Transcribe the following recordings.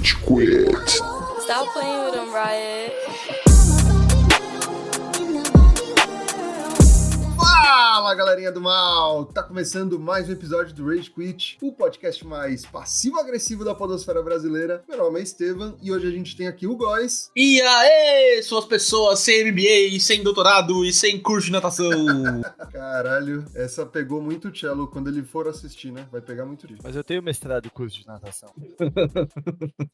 Rage Quit. Stop playing with him, Riot. Fala galerinha do mal! Tá começando mais um episódio do Rage Quit, o podcast mais passivo-agressivo da podosfera brasileira. Meu nome é Estevam e hoje a gente tem aqui o Góis. E aí, suas pessoas sem MBA, sem doutorado e sem curso de natação. Caralho, essa pegou muito o cello quando ele for assistir, né? Vai pegar muito disso. Mas eu tenho mestrado em curso de natação.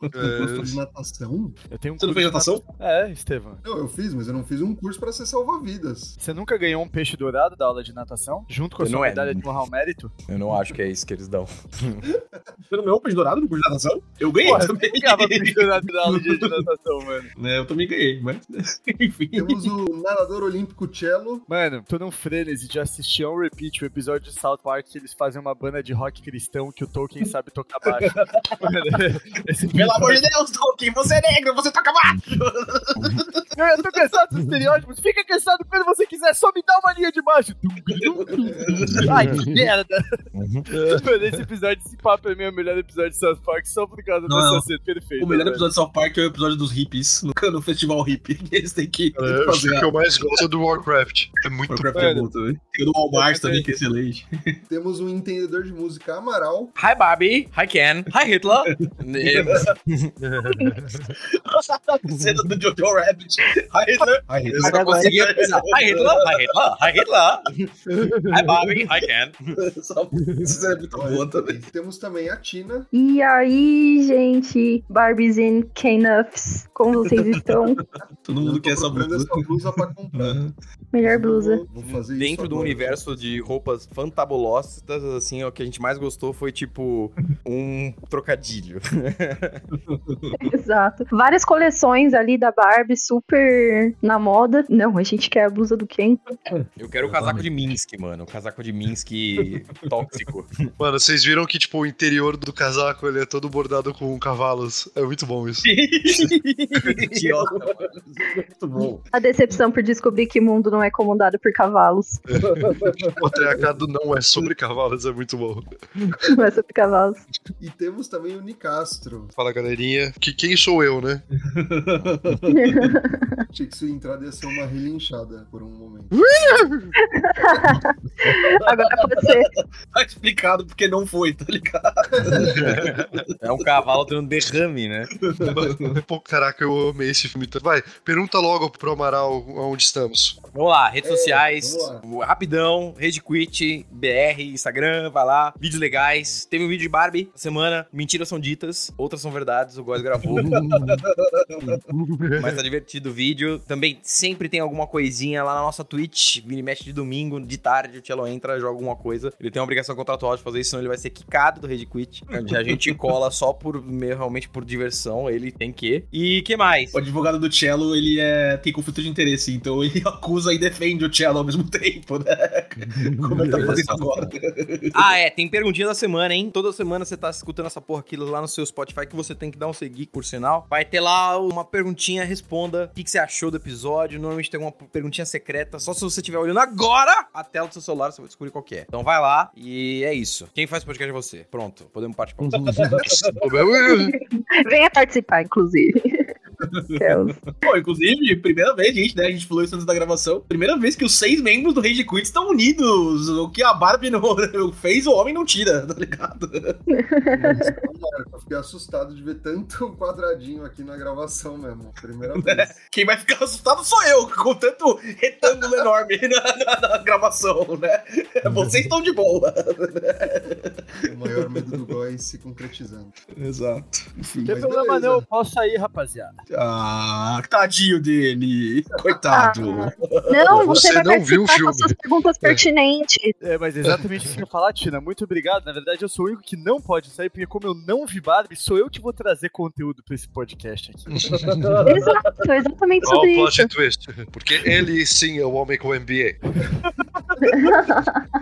Curso de natação? Eu tenho um Você não curso fez de natação? nata- É, Estevam. Não, eu fiz, mas eu não fiz um curso pra ser salva-vidas. Você nunca ganhou um peixe dourado da aula de natação? Junto com a Eu sua é. medalha de honrar ao mérito? Eu não acho que é isso que eles dão. Você não ganhou peixe dourado no curso de natação? Eu ganhei Porra, também. eu ganhava peixe dourado da aula de de natação, mano. É, eu também ganhei, mas enfim. Temos o nadador olímpico cello. Mano, tô num frenesi de assistir on repeat o episódio de South Park que eles fazem uma banda de rock cristão que o Tolkien sabe tocar baixo. Mano, esse Pelo amor de Deus, Tolkien, você é negro, você toca baixo! Eu tô cansado dos estereótipos. Fica cansado quando você quiser, só me dá uma linha de baixo. Ai, que merda. Mano, esse episódio, esse papo é meu melhor episódio de South Park só por causa Não, dessa cena perfeita. O melhor velho. episódio de South Park é o episódio dos hippies, no, no festival hippie. Eles têm que É, eu acho fazer que a... eu mais gosto do Warcraft. É muito Warcraft é bom também. Tem o do Walmart também, que é excelente. Temos um entendedor de música Amaral. Hi Barbie, hi Ken, hi Hitler. Cena do Jojo Rabbit. Hi Hitler. Hi Hitler. Hi Hitler, hi Hitler, hi Hitler. Hi Barbie, hi Ken. Essa cena é muito boa também. Temos também a Tina. E aí, gente, Barbies and K-Nuffs, como vocês estão? Todo mundo quer essa blusa. essa blusa pra comprar. Melhor blusa. Vou, vou fazer isso Dentro do agora. universo de roupas fantabulosas, assim, o que a gente mais gostou foi tipo um trocadilho. Exato. Várias coleções ali da Barbie, super na moda. Não, a gente quer a blusa do Ken. Eu quero o casaco de Minsk, mano. O casaco de Minsk tóxico. Mano, vocês viram que, tipo, o interior do casaco ele é todo bordado com cavalos. É muito bom isso. Ótimo. Muito bom. A decepção por descobrir que o mundo não é comandado por cavalos. O patriarcado não é sobre cavalos, é muito bom. Não é sobre cavalos. E temos também o Nicastro. Fala, galerinha. Que quem sou eu, né? Achei que sua entrada ia ser uma relinchada por um momento. Agora pode ser. Tá explicado porque não foi, tá ligado? É um cavalo tendo derrame, né? Pô, caraca, eu amei esse filme. Vai, pergunta logo pro Amaral onde estamos. Vamos lá, redes É, sociais, rapidão, Rede Quit, BR, Instagram, vai lá, vídeos legais. Teve um vídeo de Barbie semana, mentiras são ditas, outras são verdades, o Góis gravou. Mas tá divertido o vídeo. Também sempre tem alguma coisinha lá na nossa Twitch, mexe de domingo, de tarde, o Cello entra, joga alguma coisa. Ele tem uma obrigação contratual de fazer isso, senão ele vai ser quicado do Rede Quit. Onde a gente cola só por, meio- realmente por diversão, ele tem que. E que mais? O advogado do Cello, ele é, tem conflito de interesse, então ele acusa e defende o Cello ao mesmo tempo, né? Como ele tá fazendo agora. Ah, é, tem perguntinha da semana, hein? Toda semana você tá escutando essa porra aqui lá no seu Spotify que você tem que dar um seguir, por sinal. Vai ter lá uma perguntinha, responda o que, que você achou do episódio. Normalmente tem uma perguntinha secreta, só se você estiver olhando agora a tela do seu celular, você vai descobrir qual que é. Então vai lá e é isso. Quem faz podcast é você. Pronto, podemos partir pra Venha participar, inclusive. Pô, inclusive, primeira vez, gente, né? A gente falou isso antes da gravação. Primeira vez que os seis membros do Rage Quit estão unidos. O que a Barbie não fez, o homem não tira, tá ligado? Eu fiquei assustado de ver tanto quadradinho aqui na gravação mesmo. Primeira vez. Quem vai ficar assustado sou eu, com tanto retângulo enorme na, na- na gravação, né? Vocês estão de boa. o maior medo do Góis se concretizando. Exato. Enfim. Não tem problema não, eu posso sair, rapaziada. Ah, tadinho dele. Coitado. Não, você, Você vai não viu o com filme. as suas perguntas pertinentes. É, mas exatamente isso que eu ia falar, Tina. Muito obrigado. Na verdade, eu sou o único que não pode sair, porque como eu não vi Barbie, sou eu que vou trazer conteúdo pra esse podcast aqui. Exato, exatamente Olha sobre o isso. twist. Porque ele sim é o homem com MBA.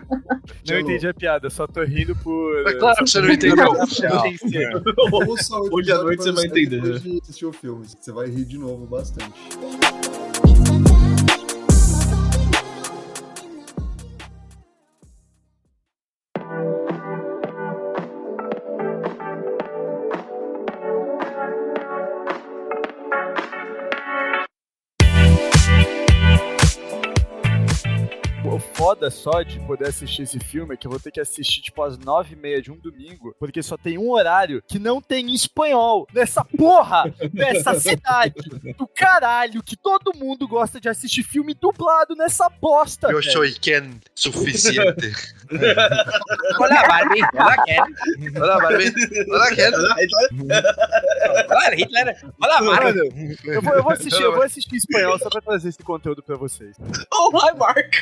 Não entendi a piada, só tô rindo por. É claro que você não entendeu. O Hoje à noite você vai entender. Depois de assistir o filme. Você vai rir de novo bastante. Foda só de poder assistir esse filme é que eu vou ter que assistir, tipo, às nove e meia de um domingo, porque só tem um horário que não tem em espanhol nessa porra, nessa cidade do caralho, que todo mundo gosta de assistir filme dublado nessa bosta, Eu sou Ken suficiente. Olha, Barbie. Olha, Ken. Olha, Barbie. Olha, Ken. Olha, Hitler. Olha, Barbie. Mano, eu vou, eu vou assistir, eu vou assistir em espanhol só pra trazer esse conteúdo pra vocês. Oh, my Mark.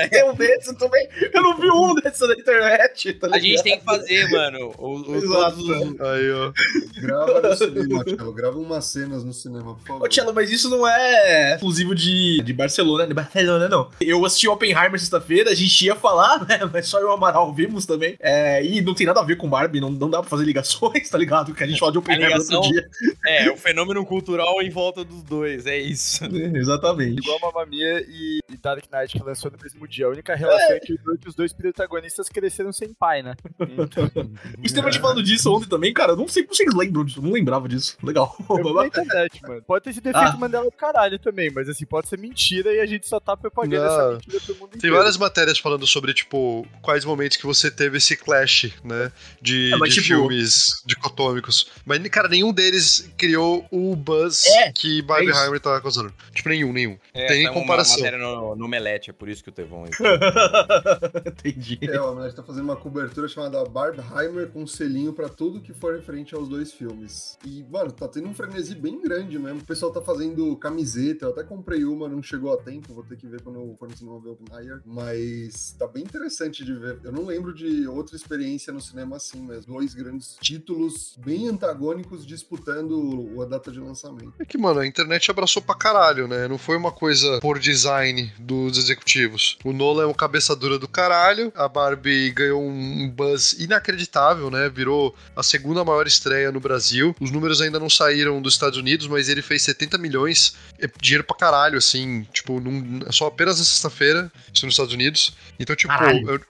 Tem um desse também. Eu não vi um desses na internet. Tá A gente tem que fazer, mano. Os, os, Exato. todos os- Aí, ó. Grava no cinema, Tchelo. Grava umas cenas no cinema, por favor. Ô, Tchelo, mas isso não é exclusivo de, de Barcelona, de Barcelona, não. Eu assisti Oppenheimer sexta-feira, a gente ia falar, né? Mas só eu e o Amaral vimos também. É, e não tem nada a ver com Barbie, não, não dá pra fazer ligações, tá ligado? Porque a gente fala de Oppenheimer ligação- outro dia. É, o fenômeno cultural em volta dos dois, é isso. Exatamente. Igual Mamma Mia e, e Dark Knight, que lançou no mesmo dia. A única relação é, que, os dois, que os dois protagonistas cresceram sem pai, né? O Estevam te falando disso ontem também, cara. Eu não sei se vocês lembram disso, não lembrava disso. Legal. Na internet, mano. Pode ter sido efeito Ah. Mandela do caralho também, mas assim, pode ser mentira e a gente só tá propagando Não. essa mentira pro mundo Tem inteiro. várias matérias falando sobre, tipo, quais momentos que você teve esse clash, né? De, É, mas, de tipo- filmes dicotômicos. Mas, cara, nenhum deles criou o buzz É, que Barbenheimer isso. tá causando. Tipo, nenhum, nenhum. É, Tem tá uma comparação. matéria no, no Melete, é por isso que o Entendi. É, o Amelete tá fazendo uma cobertura chamada Barbheimer com selinho pra tudo que for referente aos dois filmes. E, mano, tá tendo um frenesi bem grande mesmo. O pessoal tá fazendo camiseta, eu até comprei uma, não chegou a tempo, vou ter que ver quando eu for no cinema ver o Oppenheimer. Mas tá bem interessante de ver. Eu não lembro de outra experiência no cinema assim mesmo. Dois grandes títulos bem antagônicos disputando a data de lançamento. É que, mano, a internet abraçou pra caralho, né? Não foi uma coisa por design dos executivos. O Nolan é um cabeça dura do caralho, a Barbie ganhou um buzz inacreditável, né? Virou a segunda maior estreia no Brasil. Os números ainda não saíram dos Estados Unidos, mas ele fez 70 milhões. É dinheiro pra caralho, assim. Tipo, num, só apenas na sexta-feira, isso nos Estados Unidos. Então, tipo,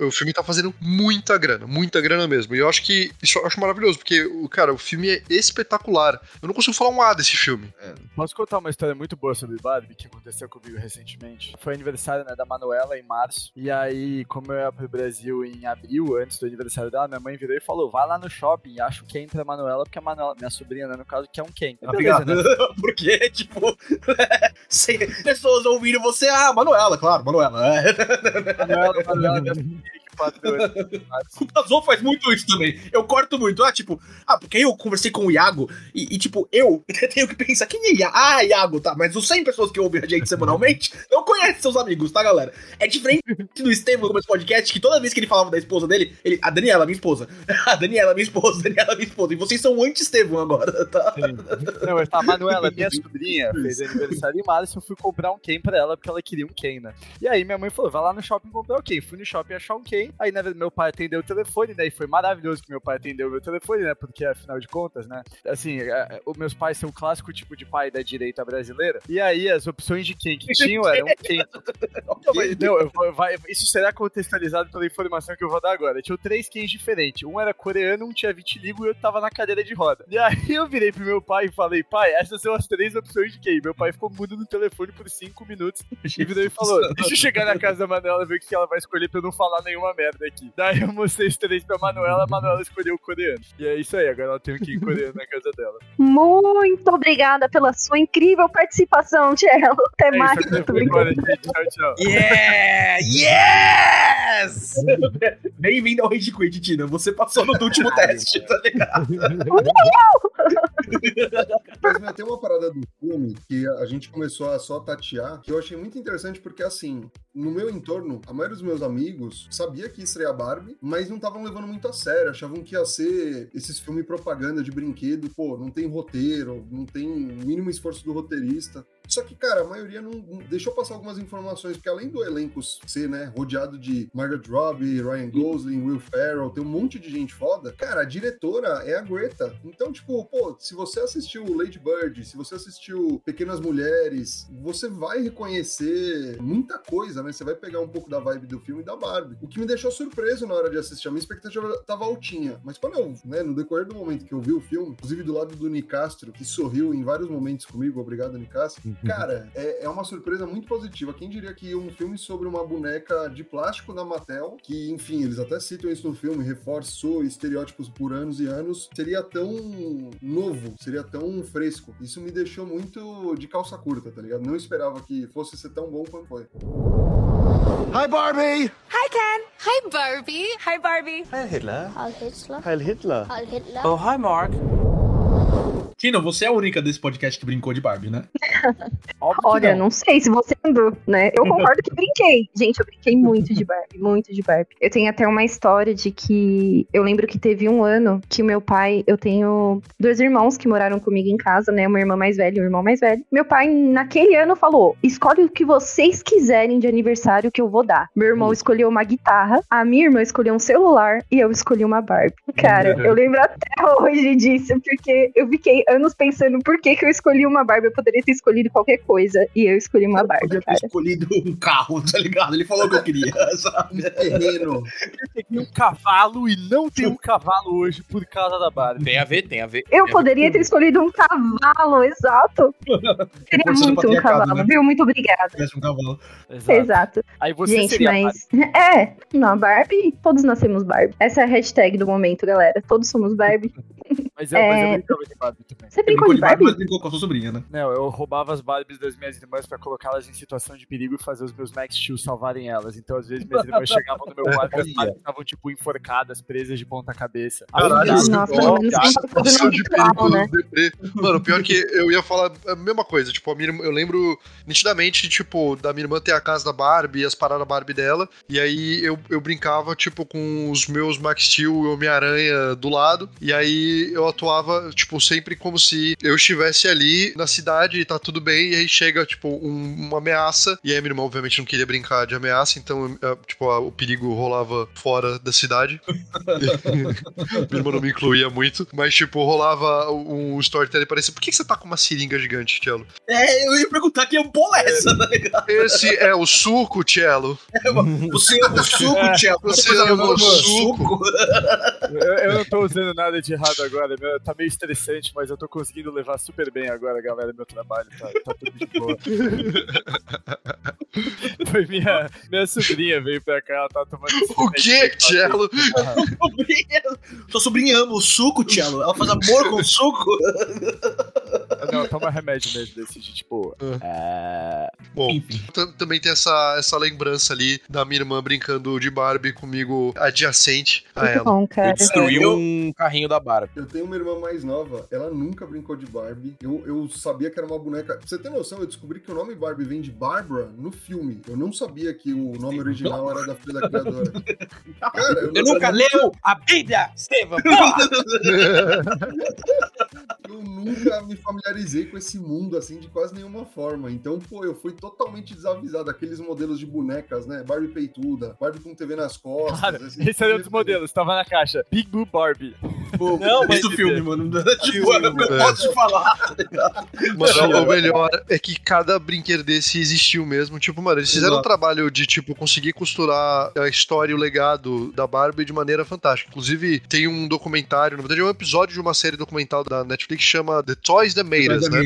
o, o filme tá fazendo muita grana, muita grana mesmo. E eu acho que isso eu acho maravilhoso, porque, o cara, o filme é espetacular. Eu não consigo falar um A desse filme. Posso contar uma história muito boa sobre Barbie que aconteceu comigo recentemente? Foi aniversário né, da Manuela em março. E aí, como eu ia pro Brasil em abril, antes do aniversário dela, minha mãe virou e falou: vai lá no shopping e acha o Ken pra Manuela, porque a Manuela, minha sobrinha, né, no caso, quer um Ken. Ah, Beleza, Obrigado. né? Porque, tipo, pessoas ouvindo você, ah, Manuela, claro, Manuela. É. Manuela, Manuela, minha sobrinha de 4 anos. O Pazol faz muito isso também. Eu corto muito. Ah, tipo, ah, porque eu conversei com o Iago e, e, tipo, eu tenho que pensar, quem é Iago? Ah, Iago, tá. Mas os 100 pessoas que ouvem a gente semanalmente não conhecem seus amigos, tá, galera? É diferente do Estevam no começo do podcast, que toda vez que ele falava da esposa dele, ele, a Daniela, minha esposa. A Daniela, minha esposa. Daniela, minha esposa. E vocês são anti-Estevam agora, tá? Não, mas tá, a Manuela, minha sobrinha, fez aniversário em março, eu fui comprar um Ken pra ela, porque ela queria um Ken, né? E aí minha mãe falou, vai lá no shopping comprar o Ken. Fui no shopping achar um Ken, aí né, meu pai atendeu o telefone, né? E foi maravilhoso que meu pai atendeu o meu telefone, né? Porque afinal de contas, né? Assim, é, os meus pais são o clássico tipo de pai da direita brasileira. E aí as opções de Ken que tinham eram Ken. Não, eu vou- vai- isso será contextualizado pela informação que eu vou dar agora. Tinha três Kens diferentes. Um era coreano, um tinha vitiligo e outro tava na cadeira de roda. E aí eu virei pro meu pai e falei, pai, essas são as três opções de Ken. Meu pai ficou mudo no telefone por cinco minutos e virou e falou: Deixa eu chegar na casa da Manuela ver o que ela vai escolher pra eu não falar nenhuma merda aqui. Daí eu mostrei os três pra Manuela, a Manuela escolheu o coreano. E é isso aí, agora ela tem um Ken coreano na casa dela. Muito obrigada pela sua incrível participação, Tchelo. Até É mais. isso, agora, gente. Tchau, tchau. Yeah! Yes! Bem-vindo ao Rage Quit, Tina. Você passou no último teste, tá ligado? Mas meu, tem uma parada do filme que a gente começou a só tatear, que eu achei muito interessante, porque assim, no meu entorno, a maioria dos meus amigos sabia que ia estrear Barbie, mas não estavam levando muito a sério, achavam que ia ser esses filmes propaganda de brinquedo, pô, não tem roteiro, não tem o mínimo esforço do roteirista. Só que, cara, a maioria não, não- deixou passar algumas informações, porque além do elenco ser, né, rodeado de Margaret Robbie, Ryan Gosling, Will Ferrell, tem um monte de gente foda, cara, a diretora é a Greta. Então, tipo, pô, se você assistiu Lady Bird, se você assistiu Pequenas Mulheres, você vai reconhecer muita coisa, né? Você vai pegar um pouco da vibe do filme e da Barbie. O que me deixou surpreso na hora de assistir. A minha expectativa tava altinha. Mas quando eu, né, no decorrer do momento que eu vi o filme, inclusive do lado do Nicastro, que sorriu em vários momentos comigo, obrigado, Nicastro. Cara, é, é uma surpresa muito positiva. Quem diria que um filme sobre uma boneca de plástico da Mattel, que, enfim, eles até citam isso no filme, reforçou estereótipos por anos e anos, seria tão novo, seria tão fresco. Isso me deixou muito de calça curta, tá ligado? Não esperava que fosse ser tão bom quanto foi. Hi, Barbie! Hi, Ken. Hi, Barbie. Hi, Barbie. Heil Hitler. Heil Hitler. Heil Hitler. Heil Hitler. Oh, hi, Mark. Tino, você é a única desse podcast que brincou de Barbie, né? Olha, não. sei se você andou, né? Eu concordo que brinquei. Gente, eu brinquei muito de Barbie, muito de Barbie. Eu tenho até uma história de que eu lembro que teve um ano que o meu pai, eu tenho dois irmãos que moraram comigo em casa, né? Uma irmã mais velha e um irmão mais velho. Meu pai, naquele ano, falou: escolhe o que vocês quiserem de aniversário que eu vou dar. Meu irmão escolheu uma guitarra, a minha irmã escolheu um celular e eu escolhi uma Barbie. Cara, eu lembro até hoje disso, porque eu fiquei anos pensando por que, que eu escolhi uma Barbie. Eu poderia ter escolhido qualquer coisa e eu escolhi uma Barbie, Podia ter cara. escolhido um carro, tá ligado? Ele falou o que eu queria, sabe? Terreno. Eu peguei um cavalo e não tem um cavalo hoje por causa da Barbie. Tem a ver, tem a ver. Eu Tem a ver. poderia ter escolhido um cavalo, exato. Do muito um cavalo, né? viu? Muito obrigada. Um cavalo. Exato. Exato. Aí você Gente, seria mas. É, não, Barbie, todos nascemos Barbie. Essa é a hashtag do momento, galera. Todos somos Barbie. Barbie. Mas eu, mas eu É. brincava de Barbie. Você brincou Brincou de Barbie? mas brincou com a sua sobrinha, né? Não, eu roubava as Barbies das minhas irmãs pra colocá-las em situação de perigo e fazer os meus Max Steel salvarem elas. Então, às vezes, minhas irmãs chegavam no meu quarto e as Barbies estavam, tipo, enforcadas, presas de ponta cabeça. Caralho, Aí, Nossa, pelo menos Situação de perigo né? Mano, pior que eu ia falar a mesma coisa. Tipo, a minha irmã, eu lembro nitidamente, tipo, da minha irmã ter a casa da Barbie, as paradas Barbie dela. E aí eu, eu brincava, tipo, com os meus Max Steel e Homem-Aranha do lado. E aí eu atuava, tipo, sempre como se eu estivesse ali na cidade e tá tudo bem. E aí chega, tipo, um- uma ameaça. E aí minha irmã, obviamente, não queria brincar de ameaça. Então, eh, tipo, a- o perigo rolava fora da cidade. Minha irmã não me incluía muito, mas, tipo, rolava um storytelling parecia, por que que você tá com uma seringa gigante, Cello? É, eu ia perguntar que é essa, tá ligado? Esse é o suco, Cello? Você é o suco, Tchelo. Você é o suco. Eu, eu não tô usando nada de errado agora, meu, tá meio estressante, mas eu tô conseguindo levar super bem agora, galera, meu trabalho, tá, tá tudo de boa. Foi minha, minha sobrinha veio pra cá, ela tá tomando... O que, Cello? Sobrinha. Sua sobrinha ama o suco, Tchelo. Ela faz amor com o suco. Não, toma remédio mesmo desse de tipo... É... Bom, tam- também tem essa, essa lembrança ali da minha irmã brincando de Barbie comigo adjacente a ela. bom, Eu cara. destruí Eu- um carrinho da Barbie. Eu tenho uma irmã mais nova, ela nunca brincou de Barbie. Eu, eu sabia que era uma boneca. Pra você ter noção, eu descobri que o nome Barbie vem de Barbara no filme. Eu não sabia que o nome original era da filha da criadora. Cara, eu, Eu nunca leu a Bíblia, Estevam! eu nunca me familiarizei com esse mundo assim de quase nenhuma forma. Então, pô, eu fui totalmente desavisado. Aqueles modelos de bonecas, né? Barbie peituda, Barbie com TV nas costas. Cara, esses- esse era outro modelo, tava na caixa. Big Blue Barbie. Não, mas do filme, mano. Tipo, é o que eu posso te falar. Mano, o melhor é que cada brinquedo desse existiu mesmo. Tipo, mano, eles fizeram um Exato. trabalho de, tipo, conseguir costurar a história e o legado da Barbie de maneira fantástica. Inclusive, tem um documentário, na verdade, é um episódio de uma série documental da Netflix que chama The Toys That Made Us, né?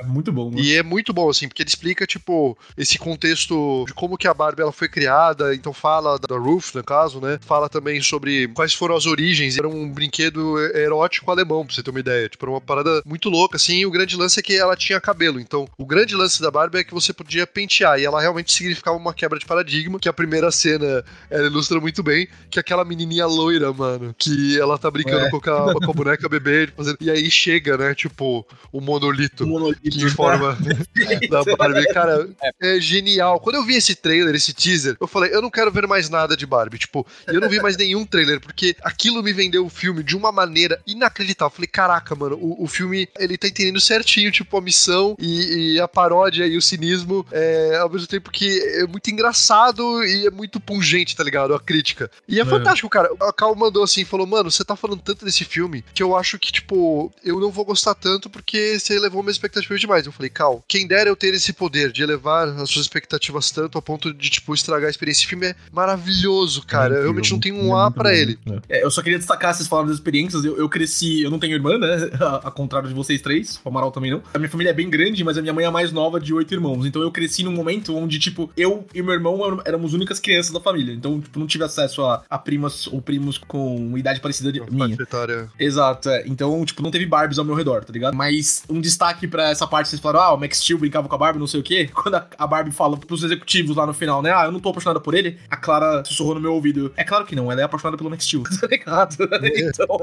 É muito bom, mano. E é muito bom, assim, porque ele explica, tipo, esse contexto de como que a Barbie ela foi criada, então fala da Ruth, no caso, né? Fala também sobre quais foram as origens. Era um brinquedo erótico alemão, pra você ter uma ideia. Tipo, era uma parada muito louca, assim, e o grande lance é que ela tinha cabelo. Então, o grande lance da Barbie é que você podia pentear, e ela realmente significava uma quebra de paradigma, que a primeira cena, ela ilustra muito bem, que é aquela menininha loira, mano, que ela tá brincando É. com, a, com a boneca bebê, fazendo- e aí chega, né, tipo, o monolito monolito. que forma da Barbie. Cara, é genial. Quando eu vi esse trailer, esse teaser, eu falei, eu não quero ver mais nada de Barbie. Tipo, eu não vi mais nenhum trailer, porque aquilo me vendeu o filme de uma maneira inacreditável. Eu falei, caraca, mano, o, o filme, ele tá entendendo certinho, tipo, a missão e, e a paródia e o cinismo, é, ao mesmo tempo que é muito engraçado e é muito pungente, tá ligado? A crítica. E é, fantástico, cara. A Cal mandou assim, falou, mano, você tá falando tanto desse filme que eu acho que, tipo, eu não vou gostar tanto porque você elevou minha expectativa demais. Eu falei, Cal, quem dera eu ter esse poder de elevar as suas expectativas tanto a ponto de, tipo, estragar a experiência. Esse filme é maravilhoso, cara. eu realmente não tenho um A pra ele. É, eu só queria destacar, vocês falaram das experiências. Eu, eu cresci, eu não tenho irmã, né? A, a contrário de vocês três, o Amaral também não. A minha família é bem grande, mas a minha mãe é a mais nova de oito irmãos. Então eu cresci num momento onde, tipo, eu e meu irmão éram- éramos as únicas crianças da família. Então, tipo, não tive acesso a, a primas ou primos com idade parecida de minha. Faixa etária. Exato, é. Então, tipo, não teve Barbies ao meu redor, tá ligado? Mas um destaque pra essa parte, vocês falaram, ah, o Max Steel brincava com a Barbie, não sei o quê. Quando a, a Barbie fala pros executivos lá no final, né? Ah, eu não tô apaixonada por ele. A Clara sussurrou no meu ouvido. É claro que não, ela é apaixonada pelo Max Steel, tá ligado? Então.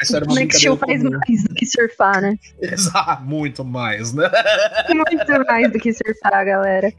essa era uma Max Steel brincadeira faz comum. mais do que surfar, né? Exato, muito mais, né? Muito mais do que surfar, galera.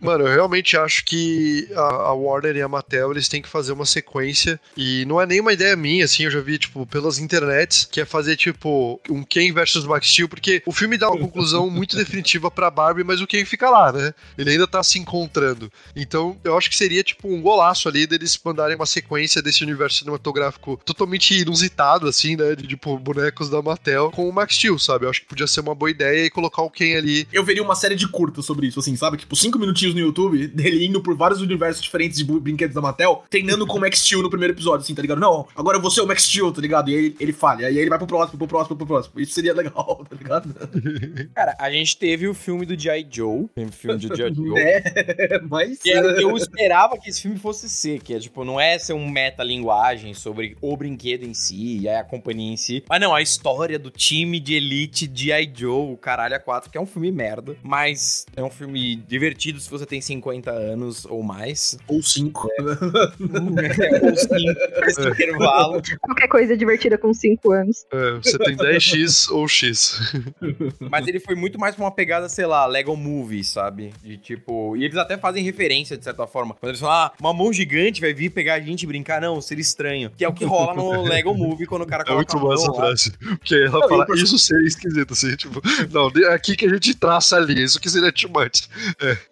Mano, eu realmente acho que a, a Warner e a Mattel, eles têm que fazer uma sequência, e não é nenhuma ideia minha, assim, eu já vi, tipo, pelas internets, que é fazer, tipo, um Ken versus Max Steel, porque o filme dá uma conclusão muito definitiva pra Barbie, mas o Ken fica lá, né? Ele ainda tá se encontrando. Então, eu acho que seria, tipo, um golaço ali deles mandarem uma sequência desse universo cinematográfico totalmente inusitado, assim, né? De, tipo, bonecos da Mattel com o Max Steel, sabe? Eu acho que podia ser uma boa ideia e colocar o Ken ali Eu veria uma série de curtas sobre isso, assim, sabe? Tipo, cinco minutinhos no YouTube, dele indo por vários universos diferentes de brinquedos da Mattel, treinando com o Max Steel no primeiro episódio, assim, tá ligado? Não, agora eu vou ser o Max Steel, tá ligado? E aí ele, ele falha, e aí ele vai pro próximo, pro próximo, pro próximo. Isso seria legal, tá ligado? Cara, a gente teve o filme do G.I. Joe. Tem o filme do G.I. Joe. É, mas... Que era o que eu esperava que esse filme fosse ser, que é tipo, não é ser um metalinguagem sobre o brinquedo em si, e aí a companhia em si. Mas não, a história do time de elite G.I. Joe, o caralho a 4, que é um filme merda, mas é um filme divertido se você tem 50 anos ou mais. Ou cinco. ou sim, esse intervalo. Qualquer coisa divertida com 5 anos. É, você tem 10x ou x. Mas ele foi muito mais pra uma pegada, sei lá, Lego Movie, sabe? De tipo. E eles até fazem referência, de certa forma. Quando eles falam, ah, uma mão gigante vai vir pegar a gente e brincar, não, ser estranho. Que é o que rola no Lego Movie quando o cara É coloca muito a boa essa frase. Porque ela Não, fala, isso seria esquisito, assim, tipo, não, aqui que a gente traça ali, isso que seria too much.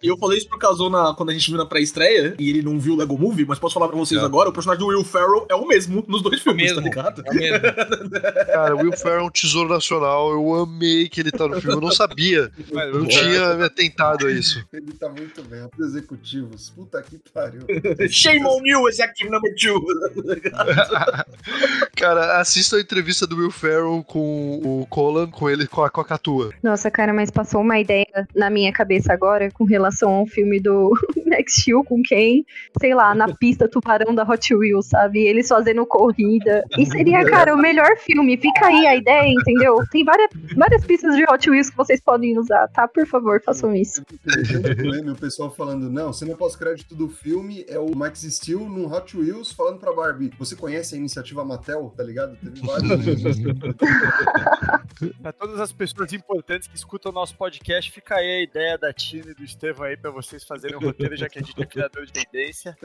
E eu falei isso pro Casou na, quando a gente viu na pré-estreia, e ele não viu o Lego Movie, mas posso falar pra vocês Não. agora, o personagem do Will Ferrell é o mesmo nos dois filmes, mesmo. tá ligado? É o mesmo. Cara, Will Ferrell é um tesouro nacional, eu amei que ele tá no filme, eu não sabia, eu não tinha me atentado a isso. Ele tá muito bem. Os executivos. Puta que pariu. Shame on you, executive number two. Cara, assista a entrevista do Will Ferrell com o Colan, com ele, com a Cocatua. Nossa, cara, mas passou uma ideia na minha cabeça agora com relação ao filme do Max Steel com quem, sei lá, na pista tubarão da Hot Wheels, sabe? Eles fazendo corrida. E seria, cara, o melhor filme. Fica aí a ideia, entendeu? Tem várias, várias pistas de Hot Wheels que vocês podem usar, tá? Por favor, façam isso. O pessoal falando, não, cena pós-crédito do filme é o Max Steel num Hot Wheels falando pra Barbie, você conhece a iniciativa Mattel, tá ligado? Teve vários. Pra todas as pessoas importantes que escutam o nosso podcast, fica aí a ideia da Tina e do Estevão aí pra vocês fazerem o roteiro, já que a gente é criador de tendência.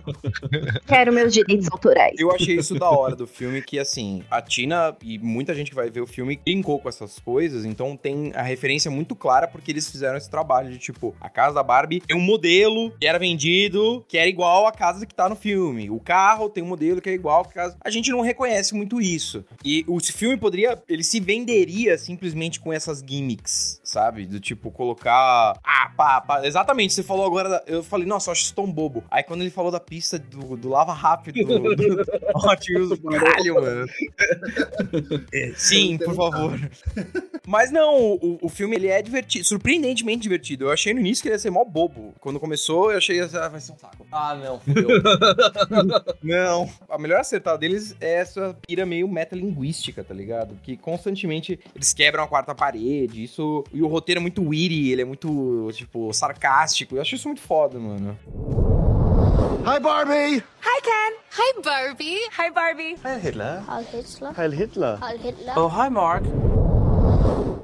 Quero meus direitos autorais. Eu achei isso da hora do filme, que assim, a Tina e muita gente que vai ver o filme brincou com essas coisas, então tem a referência muito clara porque eles fizeram esse trabalho de tipo, a casa da Barbie tem um modelo que era vendido, que era igual à casa que tá no filme. O carro tem um modelo que é igual à casa. A gente não reconhece muito isso. E o filme poderia, ele se venderia simplesmente com essas gimmicks, sabe? Do tipo, colocar. Ah, pá, pá. Exatamente, você falou agora. da- Eu falei, nossa, eu acho isso tão bobo. Aí quando ele falou da pista do, do lava rápido, do, do Hot Wheels, caralho, mano. É, Sim, por favor. Mas não, o, o filme ele é divertido, surpreendentemente divertido. Eu achei no início que ele ia ser mó bobo. Quando começou, eu achei, ah, vai ser um saco. Ah, não, fudeu. não. A melhor acertada deles é essa pira meio metalinguística, tá ligado? Que constantemente eles quebram a quarta parede, isso... E o roteiro é muito witty, ele é muito, tipo, sarcástico. Eu acho isso muito foda, mano. Hi, Barbie. Hi, Ken. Hi, Barbie. Hi, Barbie. Heil Hitler. Heil Hitler. Heil Hitler. Heil Hitler. Oh, hi, Mark.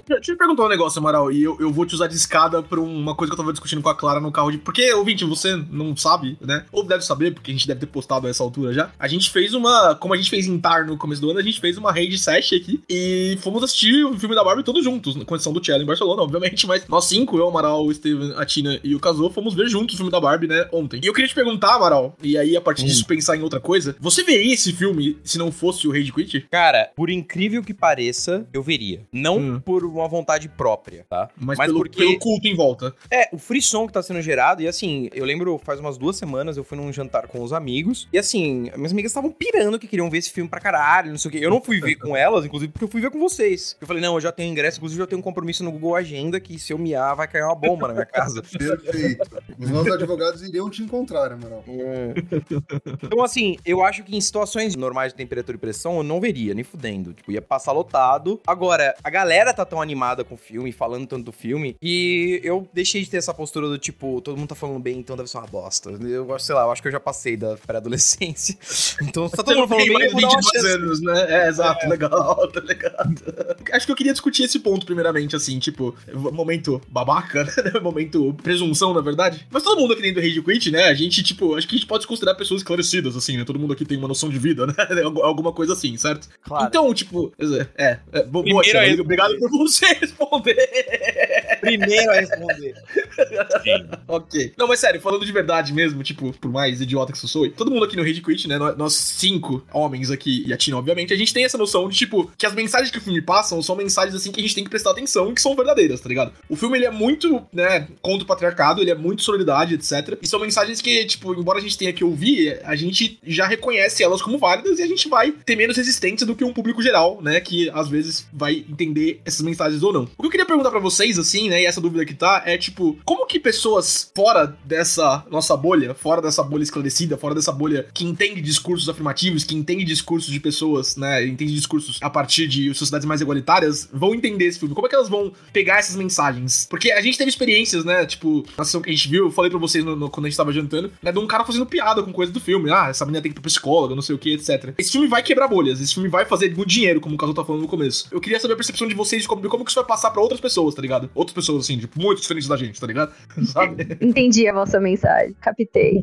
Deixa eu te perguntar um negócio, Amaral, e eu, eu vou te usar de escada pra uma coisa que eu tava discutindo com a Clara no carro de. Porque, ouvinte, você não sabe, né? Ou deve saber, porque a gente deve ter postado a essa altura já. A gente fez uma. Como a gente fez em Tar no começo do ano, a gente fez uma raid session aqui e fomos assistir o filme da Barbie todos juntos, com exceção do Tchela em Barcelona, obviamente, mas nós cinco, eu, Amaral, o Steven, a Tina e o Kazuo, fomos ver juntos o filme da Barbie, né, ontem. E eu queria te perguntar, Amaral, e aí a partir disso pensar em outra coisa, você veria esse filme se não fosse o Rage Quit? Cara, por incrível que pareça, eu veria. Não Hum. por uma vontade própria, tá? Mas, Mas pelo, porque- pelo culto em volta. É, o frisson que tá sendo gerado, e assim, eu lembro faz umas duas semanas eu fui num jantar com os amigos, e assim, minhas amigas estavam pirando que queriam ver esse filme pra caralho, não sei o quê. Eu não fui ver com elas, inclusive, porque eu fui ver com vocês. Eu falei, não, eu já tenho ingresso, inclusive eu tenho um compromisso no Google Agenda que se eu miar vai cair uma bomba na minha casa. Perfeito. Os nossos advogados iriam te encontrar, Amaral. Então, assim, eu acho que em situações normais de temperatura e pressão, eu não veria, nem fudendo. Tipo, ia passar lotado. Agora, a galera tá tão animada com o filme, falando tanto do filme, e eu deixei de ter essa postura do tipo, todo mundo tá falando bem, então deve ser uma bosta. Eu gosto, sei lá, eu acho que eu já passei da pré-adolescência. Então, tá todo mundo falando bem, eu vou dar uma 22 chance. anos, né? É, exato, legal, tá ligado. Acho que eu queria discutir esse ponto primeiramente, assim, tipo, momento babaca, né? momento presunção, na verdade. Mas todo mundo aqui dentro do Rage Quit, né? A gente, tipo, acho que a gente pode se considerar pessoas esclarecidas, assim, né? Todo mundo aqui tem uma noção de vida, né? Algu- Alguma coisa assim, certo? Claro. Então, tipo, é, é, bo- boa, Primeiro é- obrigado por você responder. Primeiro a responder. ok. Não, mas sério, falando de verdade mesmo, tipo, por mais idiota que isso soe, todo mundo aqui no Rage Quit, né? Nós, cinco homens aqui e a Tina, obviamente, a gente tem essa noção de, tipo, que as mensagens que o filme passam são mensagens, assim, que a gente tem que prestar atenção e que são verdadeiras, tá ligado? O filme, ele é muito, né, contra o patriarcado, ele é muito solidariedade, etc. E são mensagens que, tipo, embora a gente tenha que ouvir, a gente já reconhece elas como válidas e a gente vai ter menos resistência do que um público geral, né, que às vezes vai entender essas mensagens ou não. O que eu queria perguntar pra vocês, assim, né, e essa dúvida que tá, é, tipo, como que pessoas fora dessa nossa bolha, fora dessa bolha esclarecida, fora dessa bolha que entende discursos afirmativos, que entende discursos de pessoas, né, entende discursos a partir de sociedades mais igualitárias, vão entender esse filme? Como é que elas vão pegar essas mensagens? Porque a gente teve experiências, né, tipo, na sessão que a gente viu, eu falei pra vocês no- no- quando a gente tava jantando, né, de um cara fazendo piada com coisa do filme. Ah, essa menina tem que ir pra psicóloga, não sei o que, etc. Esse filme vai quebrar bolhas, esse filme vai fazer muito dinheiro, como o Caso tá falando no começo. Eu queria saber a percepção de vocês de como, de como que isso vai passar pra outras pessoas, tá ligado? Outras pessoas, assim, tipo, muito diferentes da gente, tá ligado? Sabe? Entendi a vossa mensagem, captei.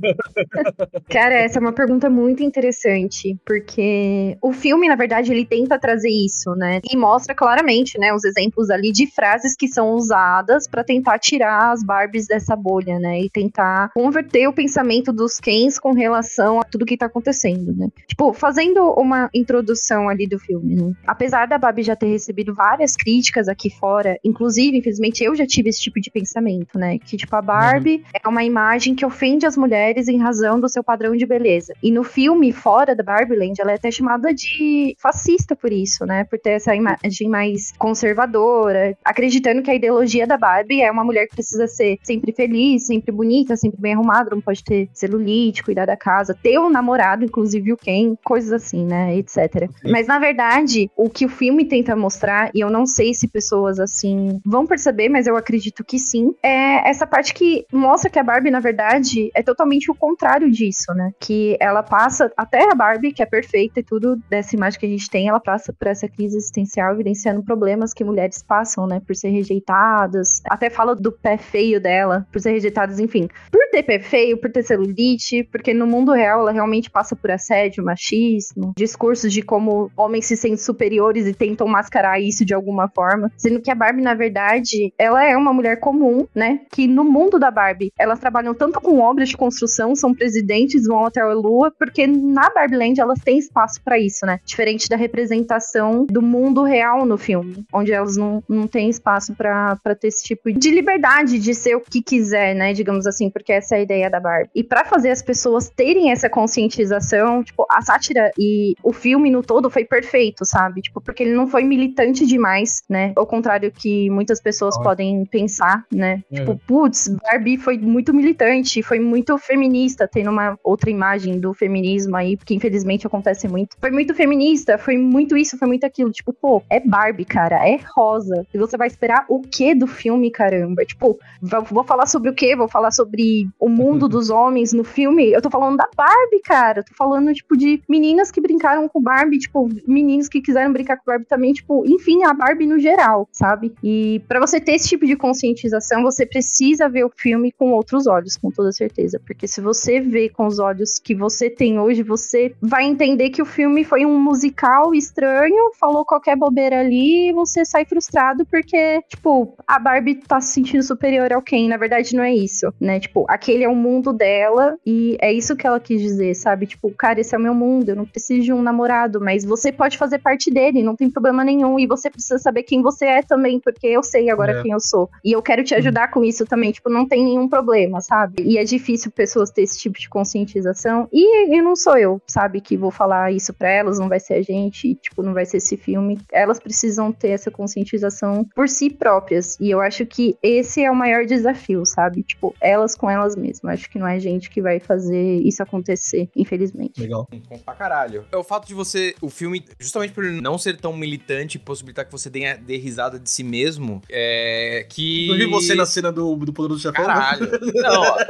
Cara, essa é uma pergunta muito interessante, porque o filme, na verdade, ele tenta trazer isso, né? E mostra claramente, né, os exemplos ali de frases que são usadas pra tentar tirar as Barbies dessa bolha, né? E tentar converter o pensamento dos Kens com relação a tudo que tá acontecendo, né? Tipo, fazendo uma introdução ali do filme, né? Apesar da Barbie já ter recebido várias críticas aqui fora, inclusive, infelizmente, eu já tive esse tipo de pensamento, né? Que, tipo, a Barbie é uma imagem que ofende as mulheres em razão do seu padrão de beleza. E no filme, fora da Barbieland, ela é até chamada de fascista por isso, né? Por ter essa imagem mais conservadora, acreditando que a ideologia da Barbie é uma mulher que precisa ser sempre feliz, sempre bonita, sempre bem arrumada, não pode ter celulite, cuidar da casa, ter um namorado, inclusive o Ken, coisas assim, né? Etc. Mas na verdade, o que o filme tenta mostrar, e eu não sei se pessoas assim vão perceber, mas eu acredito que sim, é essa parte que mostra que a Barbie, na verdade, é totalmente o contrário disso, né? Que ela passa, até a Barbie, que é perfeita e tudo dessa imagem que a gente tem, ela passa por essa crise existencial, evidenciando problemas que mulheres passam, né? Por ser rejeitadas. Até fala do pé feio dela, por ser rejeitadas, enfim. Por ter pé feio, por ter celulite, porque no mundo real ela realmente passa por assédio, machismo, discursos de como homens se sentem superiores e tentam mascarar isso de alguma forma. Sendo que a Barbie, na verdade, ela é uma mulher comum, né? Que no mundo da Barbie, elas trabalham tanto com obras de construção, são presidentes, vão até a lua, porque na Barbie Land elas têm espaço pra isso, né? Diferente da representação do mundo real no filme, onde elas não, não têm espaço pra pra ter esse tipo de liberdade de ser o que quiser, né? Digamos assim, porque essa é a ideia da Barbie. E pra fazer as pessoas terem essa conscientização, tipo, a sátira e o filme no todo foi perfeito, sabe? Tipo, porque ele não foi militante demais, né? Ao contrário que muitas pessoas podem pensar, né? Tipo, putz, Barbie foi muito militante, foi muito feminista, tem uma outra imagem do feminismo aí, que infelizmente acontece muito. Foi muito feminista, foi muito isso, foi muito aquilo. Tipo, pô, é Barbie, cara, é rosa. E você vai esperar o que do filme, caramba? Tipo, vou, vou falar sobre o quê? Vou falar sobre o mundo dos homens no filme. Eu tô falando da Barbie, cara. Eu tô falando, tipo, de meninas que brincaram com Barbie, tipo, meninos que quiseram brincar com Barbie também, tipo, enfim, a Barbie no geral, sabe? E para você ter esse tipo de conscientização, você precisa ver o filme com outros olhos, com toda certeza. Porque se você vê com os olhos que você tem hoje, você vai entender que o filme foi um musical estranho, falou qualquer bobeira ali e você sai frustrado porque, tipo, a Barbie tá se sentindo superior ao Ken. Na verdade, não é isso, né? Tipo, aquele é o mundo dela e é isso que ela quis dizer, sabe? Tipo, cara, esse é o meu mundo, eu não preciso de um namorado, mas você pode fazer parte dele, não tem problema nenhum. E você precisa saber quem você é também, porque eu sei agora É. quem eu sou. E eu quero te ajudar com isso também, tipo, não tem nenhum problema, sabe? E é difícil pessoas ter esse tipo de conscientização. E, e não sou eu, sabe, que vou falar isso pra elas, não vai ser a gente, e, tipo, não vai ser esse filme. Elas precisam ter essa conscientização por si próprias. E eu acho que esse é o maior desafio, sabe? Tipo, elas com elas mesmas. Acho que não é a gente que vai fazer isso acontecer, infelizmente. Legal. Bom pra caralho. É o fato de você, o filme, justamente por não ser tão militante possibilitar que você dê, dê risada de si mesmo, é que. Inclusive você na cena do, do Poderoso Chefão. né? Caralho. Não, a-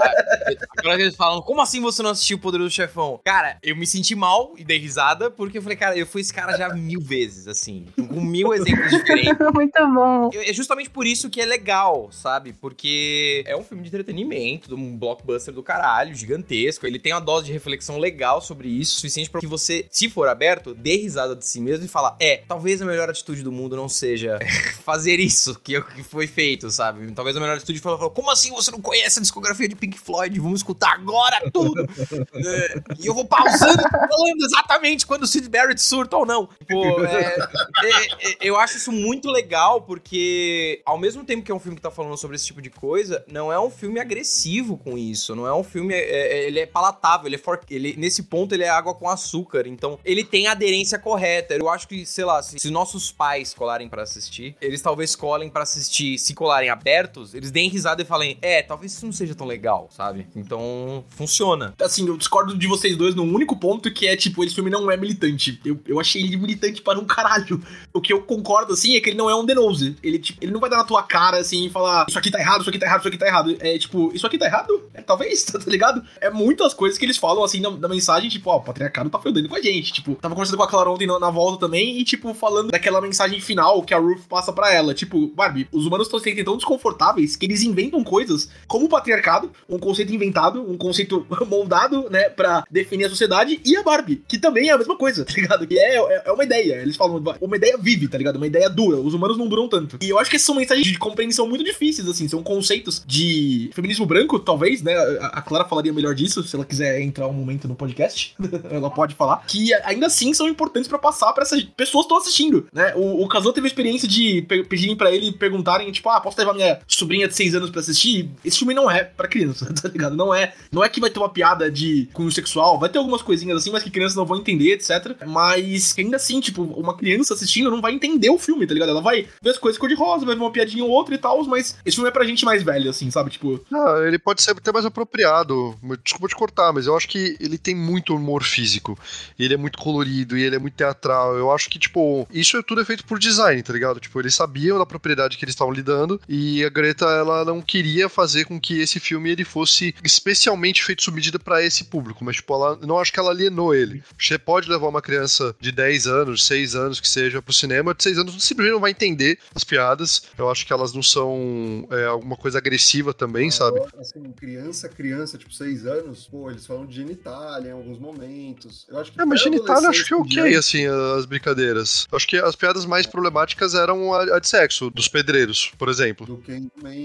agora eles falam, como assim você não assistiu o Poderoso Chefão? Cara, eu me senti mal e dei risada, porque eu falei, cara, eu fui esse cara já mil vezes, assim, com mil exemplos diferentes. Muito bom. É justamente por isso que é legal, sabe? Porque é um filme de entretenimento, um blockbuster do caralho, gigantesco. Ele tem uma dose de reflexão legal sobre isso, suficiente pra que você, se for aberto, dê risada de si mesmo e falar: é, talvez a melhor atitude do mundo não seja fazer isso que, que foi feito, sabe? Talvez a melhor atitude foi falar: como assim você não conhece a discografia de Pink Floyd? Vamos escutar agora tudo! É, e eu vou pausando falando exatamente quando o Sid Barrett surta ou não. Pô, é, é, é, eu acho isso muito legal, porque ao mesmo tempo que é um filme que tá falando sobre esse tipo de coisa, não é um filme agressivo com isso. Não é um filme. é- é- ele é palatável, ele é for, ele, nesse ponto ele é água com açúcar. Então, ele tem a aderência correta. Eu acho que, sei lá, se, se nossos pais colarem pra assistir, eles talvez colhem pra assistir, se colarem abertos, eles deem risada e falem, é, talvez isso não seja tão legal, sabe? Então, funciona. Assim, eu discordo de vocês dois num único ponto que é, tipo, esse filme não é militante. Eu, eu achei ele militante para um caralho. O que eu concordo, assim, é que ele não é um denose. Ele, tipo, ele não vai dar na tua cara, assim, e falar isso aqui tá errado, isso aqui tá errado, isso aqui tá errado. É, tipo, isso aqui tá errado? É, talvez, tá ligado? É muitas coisas que eles falam, assim, na, na mensagem, tipo, ó, o patriarcado tá fudendo com a gente. Tipo, tava conversando com a Clara ontem na, na volta também e, tipo, falando daquela mensagem final que a Ruth passa pra ela. Tipo, Barbie, os humanos estão se tão desconfortáveis que eles inventam coisas como o patriarcado, um conceito inventado, um conceito moldado, né, pra definir a sociedade, e a Barbie, que também é a mesma coisa, tá ligado? Que é, é, é uma ideia. Eles falam, uma ideia vive, tá ligado? Uma ideia dura. Os humanos não duram tanto. E eu acho que essas são mensagens de compreensão muito difíceis, assim. São conceitos de feminismo branco, talvez, né? A, a Clara falaria melhor disso, se ela quiser entrar um momento no podcast. ela pode falar. Que ainda assim são importantes pra passar pra essas pessoas que estão assistindo, né? O, o teve a experiência de pe- pedirem pra ele perguntarem, tipo, ah, posso levar minha sobrinha de 6 anos pra assistir? Esse filme não é pra criança, tá ligado? Não é, não é que vai ter uma piada de cunho sexual, vai ter algumas coisinhas assim, mas que crianças não vão entender, etc. Mas ainda assim, tipo, uma criança assistindo não vai entender o filme, tá ligado? Ela vai ver as coisas cor-de-rosa, vai ver uma piadinha ou outra e tal, mas esse filme é pra gente mais velha, assim, sabe? Tipo, Ah, ele pode ser até mais apropriado. Desculpa te cortar, mas eu acho que ele tem muito humor físico. Ele é muito colorido, e ele é muito teatral. Eu acho que, tipo, isso tudo é feito por design, tá ligado? Tipo, eles sabiam da propriedade que eles estavam lidando. E a Greta, ela não queria fazer com que esse filme ele fosse especialmente feito sob medida pra esse público. Mas, tipo, ela, não acho que ela alienou ele. Você pode levar uma criança de 10 anos, 6 anos que seja pro cinema, de 6 anos simplesmente não vai entender as piadas. Eu acho que elas não são é, alguma coisa agressiva também, sabe? Assim, criança, criança, tipo, seis anos, pô, eles falam de genitália em alguns momentos. Eu acho que É, mas genitália acho que é ok, assim, as brincadeiras. Eu acho que as piadas mais problemáticas eram a, a de sexo, dos pedreiros, por exemplo. do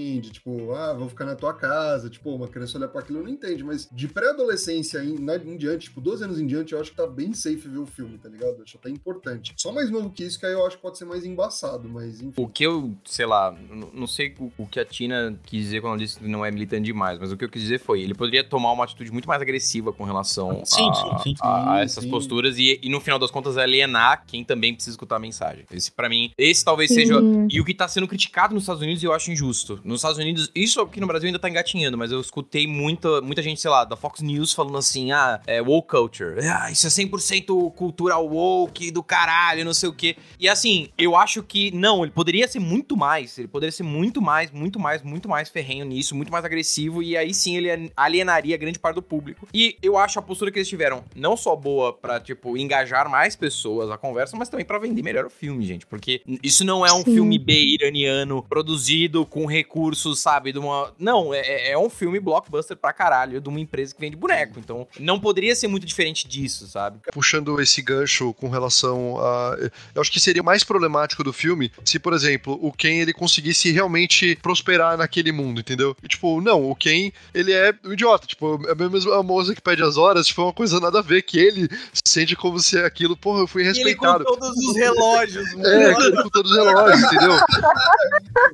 Ken Mandy, tipo, ah, vou ficar na tua casa, tipo, uma criança olha pra aquilo e não entende, mas de pré-adolescência em, na- em diante, tipo, 12 anos em diante, eu acho que tá bem safe ver o filme, tá ligado? Eu acho até importante. Só mais novo que isso, que aí eu acho que pode ser mais embaçado, mas enfim. O que eu, sei lá, não sei o, o que a Tina quis dizer quando ela disse que não é militante demais, mas o que eu quis dizer foi, ele poderia tomar uma atitude muito mais agressiva com relação Sim, a, sim, sim, a- a essas sim. posturas e, e no final das contas alienar quem também precisa escutar a mensagem. Esse para mim, esse talvez Sim. seja e o que tá sendo criticado nos Estados Unidos eu acho injusto. Nos Estados Unidos, isso aqui no Brasil ainda tá engatinhando, mas eu escutei muita, muita gente, sei lá, da Fox News falando assim, ah, é woke culture. Ah, isso é 100% cultura woke do caralho, não sei o quê. E assim, eu acho que, não, ele poderia ser muito mais, ele poderia ser muito mais, muito mais, muito mais ferrenho nisso, muito mais agressivo, e aí sim ele alienaria grande parte do público. E eu acho a postura que eles tiveram não só boa pra, tipo, engajar mais pessoas à conversa, mas também pra vender melhor o filme, gente, porque isso não é um Sim. filme B iraniano produzido com recursos, sabe, de uma... Não, é, é um filme blockbuster pra caralho, de uma empresa que vende boneco, então não poderia ser muito diferente disso, sabe? puxando esse gancho com relação a. Eu acho que seria mais problemático do filme se, por exemplo, o Ken ele conseguisse realmente prosperar naquele mundo, entendeu? E, tipo, não, o Ken, ele é um idiota. Tipo, é mesmo a moça que pede as horas, tipo, é uma coisa nada a ver, que ele se sente como se aquilo, porra, eu fui respeitado. Ele com todos os relógios, É, ele com todos os relógios, entendeu?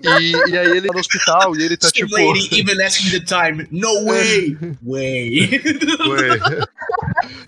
E, e aí ele tá no hospital e ele tá tipo. lady even asking the time. No way! Way! Ué.